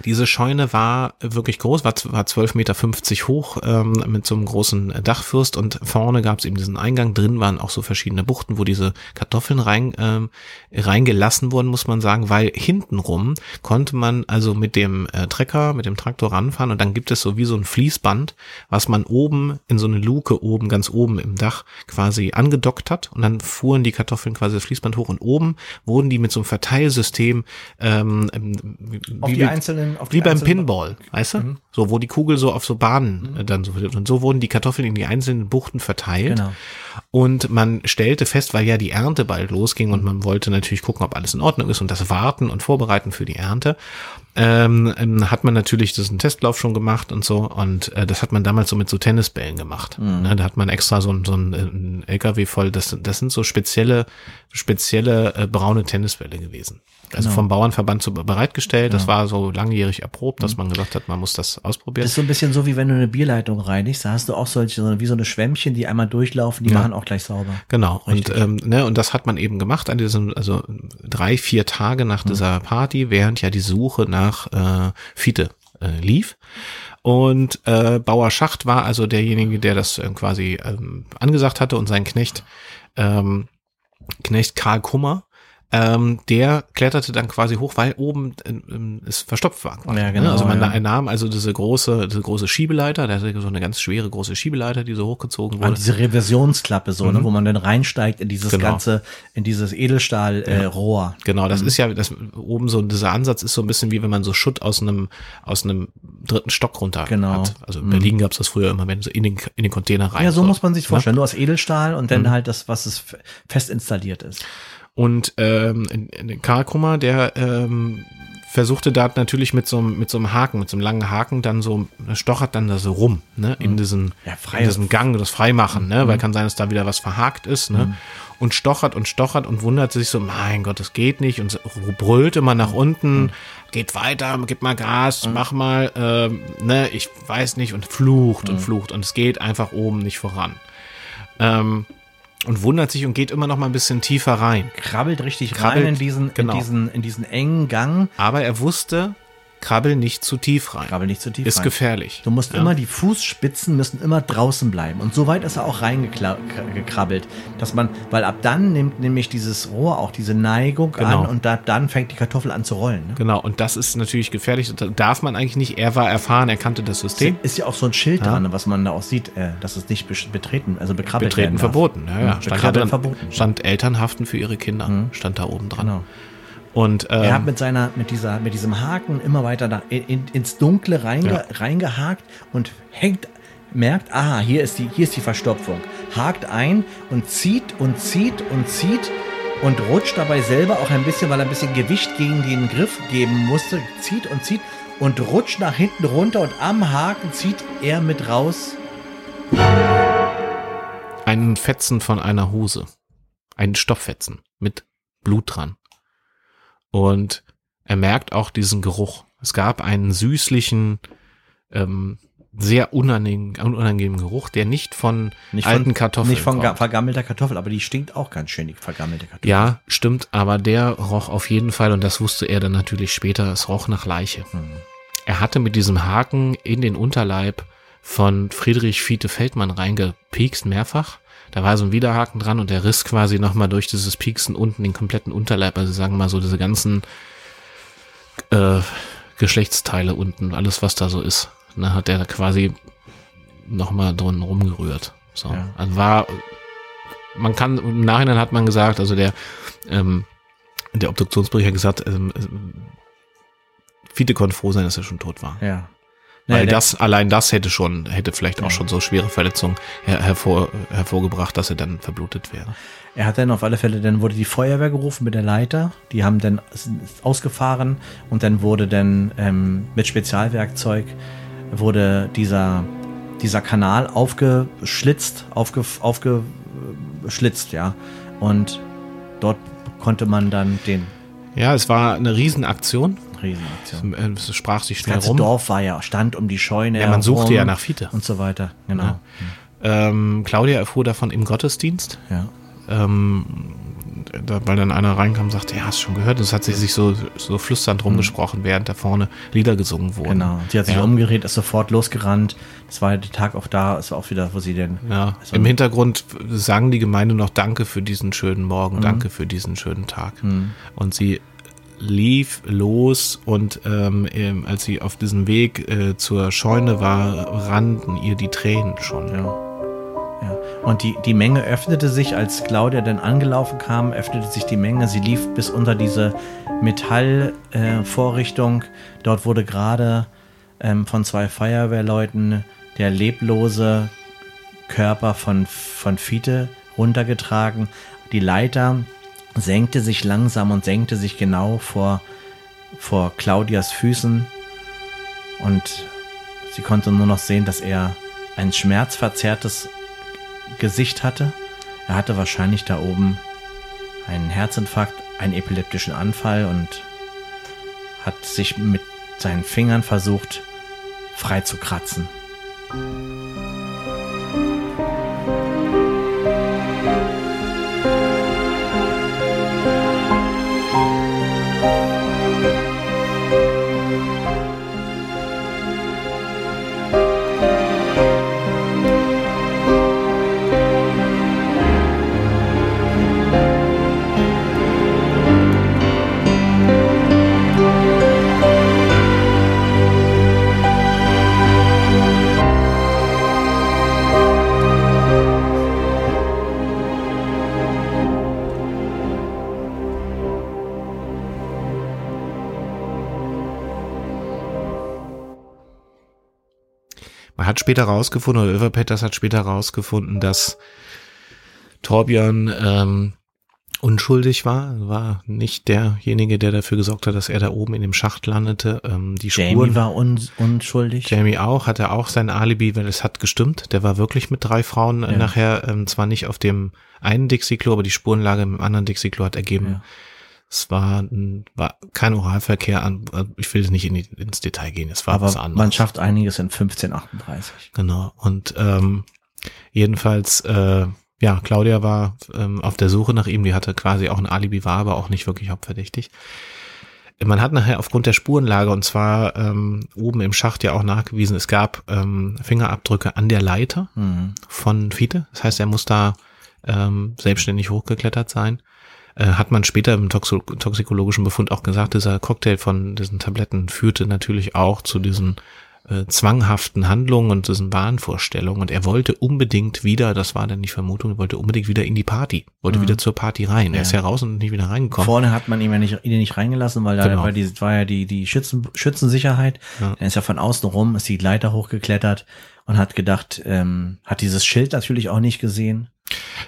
Diese Scheune war wirklich groß, war, war 12,50 Meter hoch ähm, mit so einem großen Dachfürst. Und vorne gab es eben diesen Eingang. Drin waren auch so verschiedene Buchten, wo diese Kartoffeln rein, ähm, reingelassen wurden, muss man sagen, weil hintenrum konnte man also mit dem äh, Trecker, mit dem Traktor ranfahren. Und dann gibt es so wie so ein Fließband, was man oben in so eine Luke oben, ganz oben im Dach quasi angedockt hat. Und dann fuhren die Kartoffeln quasi das Fließband hoch. Und oben wurden die mit so einem Verteilsystem ähm, auf wie, die einzelnen, auf wie die beim einzelnen- Pinball, weißt du? Mhm. So, wo die Kugel so auf so Bahnen äh, dann so wird. Und so wurden die Kartoffeln in die einzelnen Buchten verteilt. Genau. Und man stellte fest, weil ja die Ernte bald losging und man wollte natürlich gucken, ob alles in Ordnung ist und das Warten und Vorbereiten für die Ernte, ähm, ähm, hat man natürlich das einen Testlauf schon gemacht und so. Und äh, das hat man damals so mit so Tennisbällen gemacht. Ne, da hat man extra so, ein- so ein, äh, LKW voll. Das, das sind so spezielle, spezielle äh, braune Tennisbälle gewesen. Also Genau. vom Bauernverband so bereitgestellt. Das war so langjährig erprobt, dass man gesagt hat, man muss das ausprobieren. Das ist so ein bisschen so, wie wenn du eine Bierleitung reinigst. Da hast du auch solche, so wie so eine Schwämmchen, die einmal durchlaufen, die Ja. machen auch gleich sauber. Genau. Und, Richtig. ähm, ne, und das hat man eben gemacht an diesem, also drei, vier Tage Mhm. nach dieser Party, während ja die Suche nach äh, Fiete äh, lief. Und äh, Bauer Schacht war also derjenige, der das äh, quasi ähm, angesagt hatte und sein Knecht, ähm, Knecht Karl Kummer, ähm, der kletterte dann quasi hoch, weil oben ähm, es verstopft war. quasi, Ja, ne? genau, Also man ja. nahm also diese große, diese große Schiebeleiter, der hatte so eine ganz schwere große Schiebeleiter, die so hochgezogen wurde. diese Reversionsklappe so, ne, wo man dann reinsteigt in dieses Genau. ganze, in dieses Edelstahl-Rohr. Äh, Rohr. Genau, Mhm. das ist ja, das oben so, dieser Ansatz ist so ein bisschen wie wenn man so Schutt aus einem, aus einem dritten Stock runter Genau. hat. Also in Berlin gab es das früher immer, wenn so in den, in den Container rein. ja, so soll. muss man sich Ne? vorstellen. Nur aus Edelstahl und dann halt das, was es fest installiert ist. Und ähm, Karl Kummer, der ähm, versuchte da natürlich mit so, einem- mit so einem Haken, mit so einem langen Haken dann so, stochert dann da so rum, ne, in diesen, Mhm. Ja, frei- Mhm. in diesem Gang, das Freimachen, ne, weil kann sein, dass da wieder was verhakt ist, ne, und stochert und stochert und wundert sich so, mein Gott, das geht nicht und so, brüllt immer Mhm. nach unten, geht weiter, gib mal Gas, mach mal, ähm, ne, ich weiß nicht und flucht Mhm. und flucht und es geht einfach oben nicht voran. Ähm, und wundert sich und geht immer noch mal ein bisschen tiefer rein. Krabbelt richtig Krabbelt, rein in diesen, genau. in diesen, in diesen engen Gang. Aber er wusste, krabbel nicht zu tief rein. Krabbel nicht zu tief Ist rein. gefährlich. Du musst Ja. immer, die Fußspitzen müssen immer draußen bleiben. Und so weit ist er auch reingekrabbelt, dass man, weil ab dann nimmt nämlich dieses Rohr auch diese Neigung Genau. an und da, dann fängt die Kartoffel an zu rollen. Ne? Genau, und das ist natürlich gefährlich. Das darf man eigentlich nicht. Er war erfahren, er kannte das System. Ist ja auch so ein Schild dran, was man da auch sieht, äh, dass es nicht betreten, also bekrabbelt Betreten verboten. Ja, ja. Ja, Stand, ja drin. verboten. Stand Eltern haften für ihre Kinder. Stand da oben dran. Genau. Und ähm, Er hat mit seiner, mit dieser, mit diesem Haken immer weiter da in, in, ins Dunkle reinge, Ja. reingehakt und hängt, merkt, aha, hier ist die, hier ist die Verstopfung. Hakt ein und zieht und zieht und zieht und rutscht dabei selber auch ein bisschen, weil er ein bisschen Gewicht gegen den Griff geben musste, zieht und zieht und rutscht nach hinten runter und am Haken zieht er mit raus. einen Fetzen von einer Hose. Einen Stofffetzen mit Blut dran. Und er merkt auch diesen Geruch. Es gab einen süßlichen, ähm, sehr unangenehmen, unangenehmen Geruch, der nicht von Nicht alten von, Kartoffeln Nicht von kommt. vergammelter Kartoffel, aber die stinkt auch ganz schön, die vergammelte Kartoffel. Ja, stimmt, aber der roch auf jeden Fall, und das wusste er dann natürlich später, es roch nach Leiche. Er hatte mit diesem Haken in den Unterleib von Friedrich Fiete Feldmann reingepiekst, mehrfach. Da war so ein Widerhaken dran und der riss quasi nochmal durch dieses Pieksen unten den kompletten Unterleib, also sagen wir mal so diese ganzen äh, Geschlechtsteile unten, alles was da so ist. Ne, hat er quasi nochmal drin rumgerührt. So. Ja. Also war, man kann, im Nachhinein hat man gesagt, also der, ähm, der Obduktionsbericht hat gesagt, ähm, ähm, Fiete konnte froh sein, dass er schon tot war. Ja. Weil Naja, der- das, allein das hätte schon, hätte vielleicht auch schon so schwere Verletzungen her, hervor, hervorgebracht, dass er dann verblutet wäre. Er hat dann auf alle Fälle, dann wurde die Feuerwehr gerufen mit der Leiter. Die haben dann ausgefahren und dann wurde dann ähm, mit Spezialwerkzeug wurde dieser, dieser Kanal aufgeschlitzt, aufge, aufgeschlitzt, ja. Und dort konnte man dann den Ja, es war eine Riesenaktion. Riesenaktion. Äh, Es sprach sich Das schnell ganze rum. Dorf war ja, stand um die Scheune. Ja, man suchte ja nach Fiete. Und so weiter, genau. Ja. Ähm, Claudia erfuhr davon im Gottesdienst. Ja. Ähm, da, weil dann einer reinkam und sagte, ja, hast du schon gehört? Das hat sich, sich so, so flüsternd rumgesprochen, während da vorne Lieder gesungen wurden. Genau. Sie hat sich Ja. umgedreht, ist sofort losgerannt. Das war der Tag auch da, ist auch wieder, wo sie denn. Ja, Also- im Hintergrund sang die Gemeinde noch Danke für diesen schönen Mhm. Morgen, Danke für diesen schönen Tag. Und sie lief los und ähm, als sie auf diesem Weg äh, zur Scheune war, rannten ihr die Tränen schon. Ja. ja. Und die, die Menge öffnete sich, als Claudia dann angelaufen kam, öffnete sich die Menge. Sie lief bis unter diese Metallvorrichtung. Äh. Dort wurde gerade ähm, von zwei Feuerwehrleuten der leblose Körper von, von Fiete runtergetragen. Die Leiter senkte sich langsam und senkte sich genau vor, vor Claudias Füßen. Und sie konnte nur noch sehen, dass er ein schmerzverzerrtes Gesicht hatte. Er hatte wahrscheinlich da oben einen Herzinfarkt, einen epileptischen Anfall und hat sich mit seinen Fingern versucht, frei zu kratzen. Später rausgefunden, oder Över Peters hat später rausgefunden, dass Torbjörn ähm, unschuldig war, war nicht derjenige, der dafür gesorgt hat, dass er da oben in dem Schacht landete. Ähm, die Jamie Spuren, war un unschuldig. Jamie auch, hatte auch sein Alibi, weil es hat gestimmt. Der war wirklich mit drei Frauen äh, Ja. nachher, ähm, zwar nicht auf dem einen Dixie-Klo, aber die Spurenlage im anderen Dixie-Klo hat ergeben, Ja. Es war, war kein Oralverkehr an, äh, ich will jetzt nicht in die, ins Detail gehen, es war was Aber anderes. man schafft einiges in 1538. Genau. Und ähm, jedenfalls, äh, ja, Claudia war ähm, auf der Suche nach ihm. Die hatte quasi auch ein Alibi, war aber auch nicht wirklich hauptverdächtig. Man hat nachher aufgrund der Spurenlage und zwar ähm, oben im Schacht ja auch nachgewiesen, es gab ähm, Fingerabdrücke an der Leiter Mhm. von Fiete. Das heißt, er muss da ähm, selbstständig hochgeklettert sein. Äh, hat man später im Toxo toxikologischen Befund auch gesagt, dieser Cocktail von diesen Tabletten führte natürlich auch zu diesen äh, zwanghaften Handlungen und diesen Wahnvorstellungen. Und er wollte unbedingt wieder, das war dann die Vermutung, er wollte unbedingt wieder in die Party, wollte wieder zur Party rein. Er ist ja raus und nicht wieder reingekommen. Vorne hat man ihn ja nicht, ihn nicht reingelassen, weil da Genau. war, die, war ja die, die Schützen, Schützensicherheit. Ja. Er ist ja von außen rum, ist die Leiter hochgeklettert und hat gedacht, ähm, hat dieses Schild natürlich auch nicht gesehen.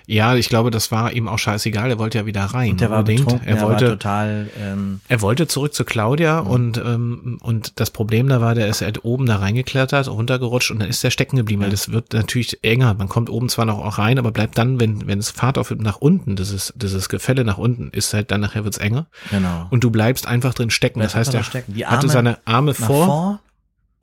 Ja, ich glaube, das war ihm auch scheißegal. Er wollte ja wieder rein. Und der war unbedingt. betrunken, Er er war wollte, total, ähm, Er wollte zurück zu Claudia Mhm. und ähm, und das Problem da war, der ist halt oben da reingeklettert, runtergerutscht und dann ist der stecken geblieben, weil das wird natürlich enger. Man kommt oben zwar noch auch rein, aber bleibt dann, wenn wenn es Fahrt auf nach unten, dieses dieses Gefälle nach unten ist halt dann nachher wird's enger genau. und du bleibst einfach drin stecken. Das Bleibt heißt, er stecken. Hatte seine Arme vor, vor.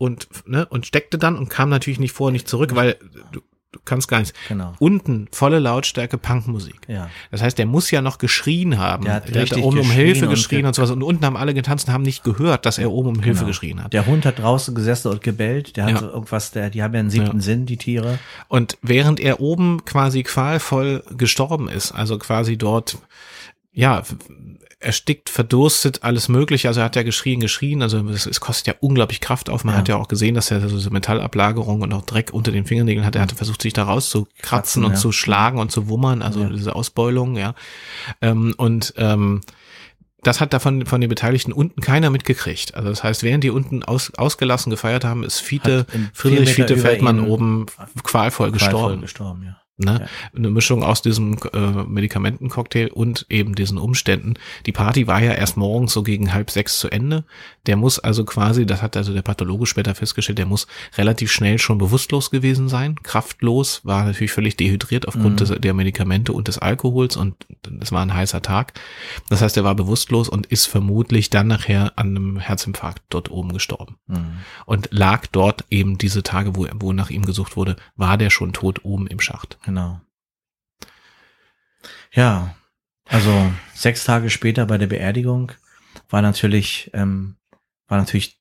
Und ne und steckte dann und kam natürlich nicht vor, nicht zurück, weil du, du kannst gar nichts. Genau. Unten volle Lautstärke Punkmusik. Ja. Das heißt, der muss ja noch geschrien haben. Der hat da richtig oben um Hilfe und geschrien ge- und sowas. Und unten haben alle getanzt und haben nicht gehört, dass er oben um Hilfe Genau. geschrien hat. Der Hund hat draußen gesessen und gebellt. Der hat Ja. so irgendwas, der, die haben ja einen siebten Ja. Sinn, die Tiere. Und während er oben quasi qualvoll gestorben ist, also quasi dort, ja, erstickt, verdurstet, alles mögliche. Also er hat ja geschrien, geschrien. Also es, es kostet ja unglaublich Kraft auf. Man Ja. hat ja auch gesehen, dass er so diese Metallablagerung und auch Dreck unter den Fingernägeln hat. Er hatte versucht, sich da rauszukratzen Kratzen, und ja. zu schlagen und zu wummern. Also diese Ausbeulung, ja. Ähm, und ähm, das hat davon von den Beteiligten unten keiner mitgekriegt. Also das heißt, während die unten aus, ausgelassen gefeiert haben, ist Fiete, Friedrich Fiete Feldmann oben qualvoll Qualvoll gestorben. gestorben, ja. Ne? Eine Mischung aus diesem äh, Medikamentencocktail und eben diesen Umständen. Die Party war ja erst morgens so gegen halb sechs zu Ende. Der muss also quasi, das hat also der Pathologe später festgestellt, der muss relativ schnell schon bewusstlos gewesen sein, kraftlos, war natürlich völlig dehydriert aufgrund des, der Medikamente und des Alkohols und das war ein heißer Tag. Das heißt, er war bewusstlos und ist vermutlich dann nachher an einem Herzinfarkt dort oben gestorben Mhm. und lag dort eben diese Tage, wo, wo nach ihm gesucht wurde, war der schon tot oben im Schacht. Genau. Ja. Also sechs Tage später bei der Beerdigung war natürlich, ähm, war natürlich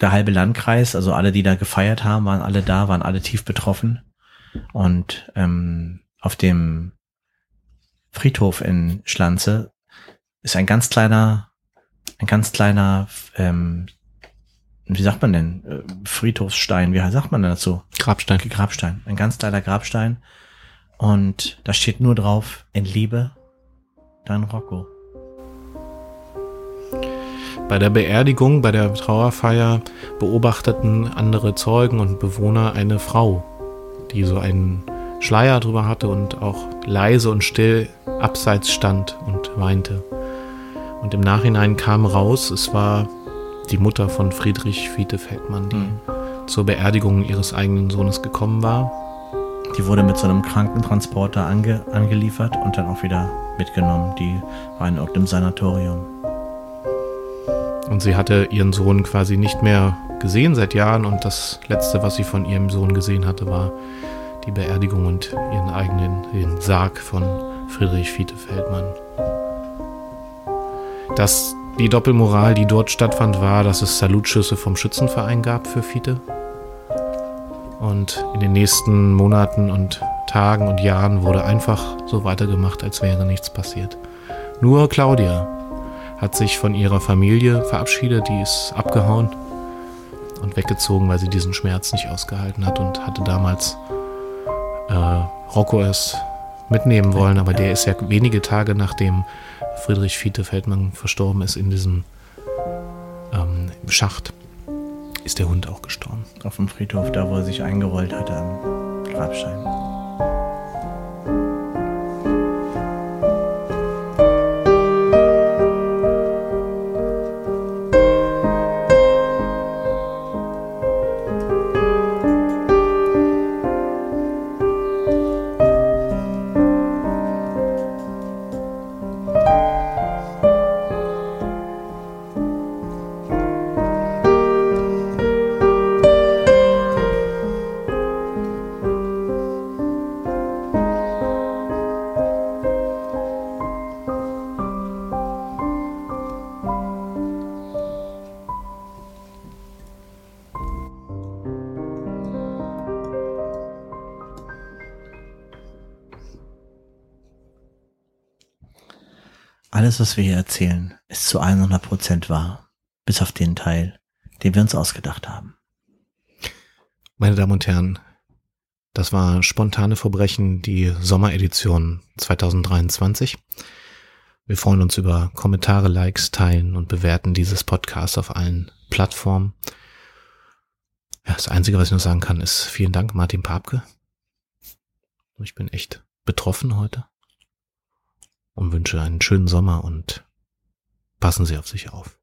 der halbe Landkreis, also alle, die da gefeiert haben, waren alle da, waren alle tief betroffen. Und ähm, auf dem Friedhof in Schlanze ist ein ganz kleiner, ein ganz kleiner, ähm, wie sagt man denn, äh, Friedhofsstein, wie sagt man denn dazu? Grabstein. Grabstein, ein ganz kleiner Grabstein. Und da steht nur drauf, in Liebe, dein Rocco. Bei der Beerdigung, bei der Trauerfeier beobachteten andere Zeugen und Bewohner eine Frau, die so einen Schleier drüber hatte und auch leise und still abseits stand und weinte. Und im Nachhinein kam raus, es war die Mutter von Friedrich Fiete Feldmann, die mhm. zur Beerdigung ihres eigenen Sohnes gekommen war. Die wurde mit so einem Krankentransporter ange angeliefert und dann auch wieder mitgenommen. Die war in irgendeinem Sanatorium. Und sie hatte ihren Sohn quasi nicht mehr gesehen seit Jahren und das letzte, was sie von ihrem Sohn gesehen hatte, war die Beerdigung und ihren eigenen den Sarg von Friedrich Fiete Feldmann. Dass die Doppelmoral, die dort stattfand, war, dass es Salutschüsse vom Schützenverein gab für Fiete. Und in den nächsten Monaten und Tagen und Jahren wurde einfach so weitergemacht, als wäre nichts passiert. Nur Claudia hat sich von ihrer Familie verabschiedet, die ist abgehauen und weggezogen, weil sie diesen Schmerz nicht ausgehalten hat und hatte damals äh, Rocco es mitnehmen wollen, aber der ist ja wenige Tage nachdem Friedrich Fiete Feldmann verstorben ist in diesem ähm, Schacht, ist der Hund auch gestorben. Auf dem Friedhof, da wo er sich eingerollt hatte am Grabstein. Alles, was wir hier erzählen, ist zu 100 Prozent wahr. Bis auf den Teil, den wir uns ausgedacht haben. Meine Damen und Herren, das war Spontane Verbrechen, die Sommeredition 2023. Wir freuen uns über Kommentare, Likes, Teilen und Bewerten dieses Podcasts auf allen Plattformen. Ja, das Einzige, was ich noch sagen kann, ist vielen Dank, Martin Papke. Ich bin echt betroffen heute und wünsche einen schönen Sommer und passen Sie auf sich auf.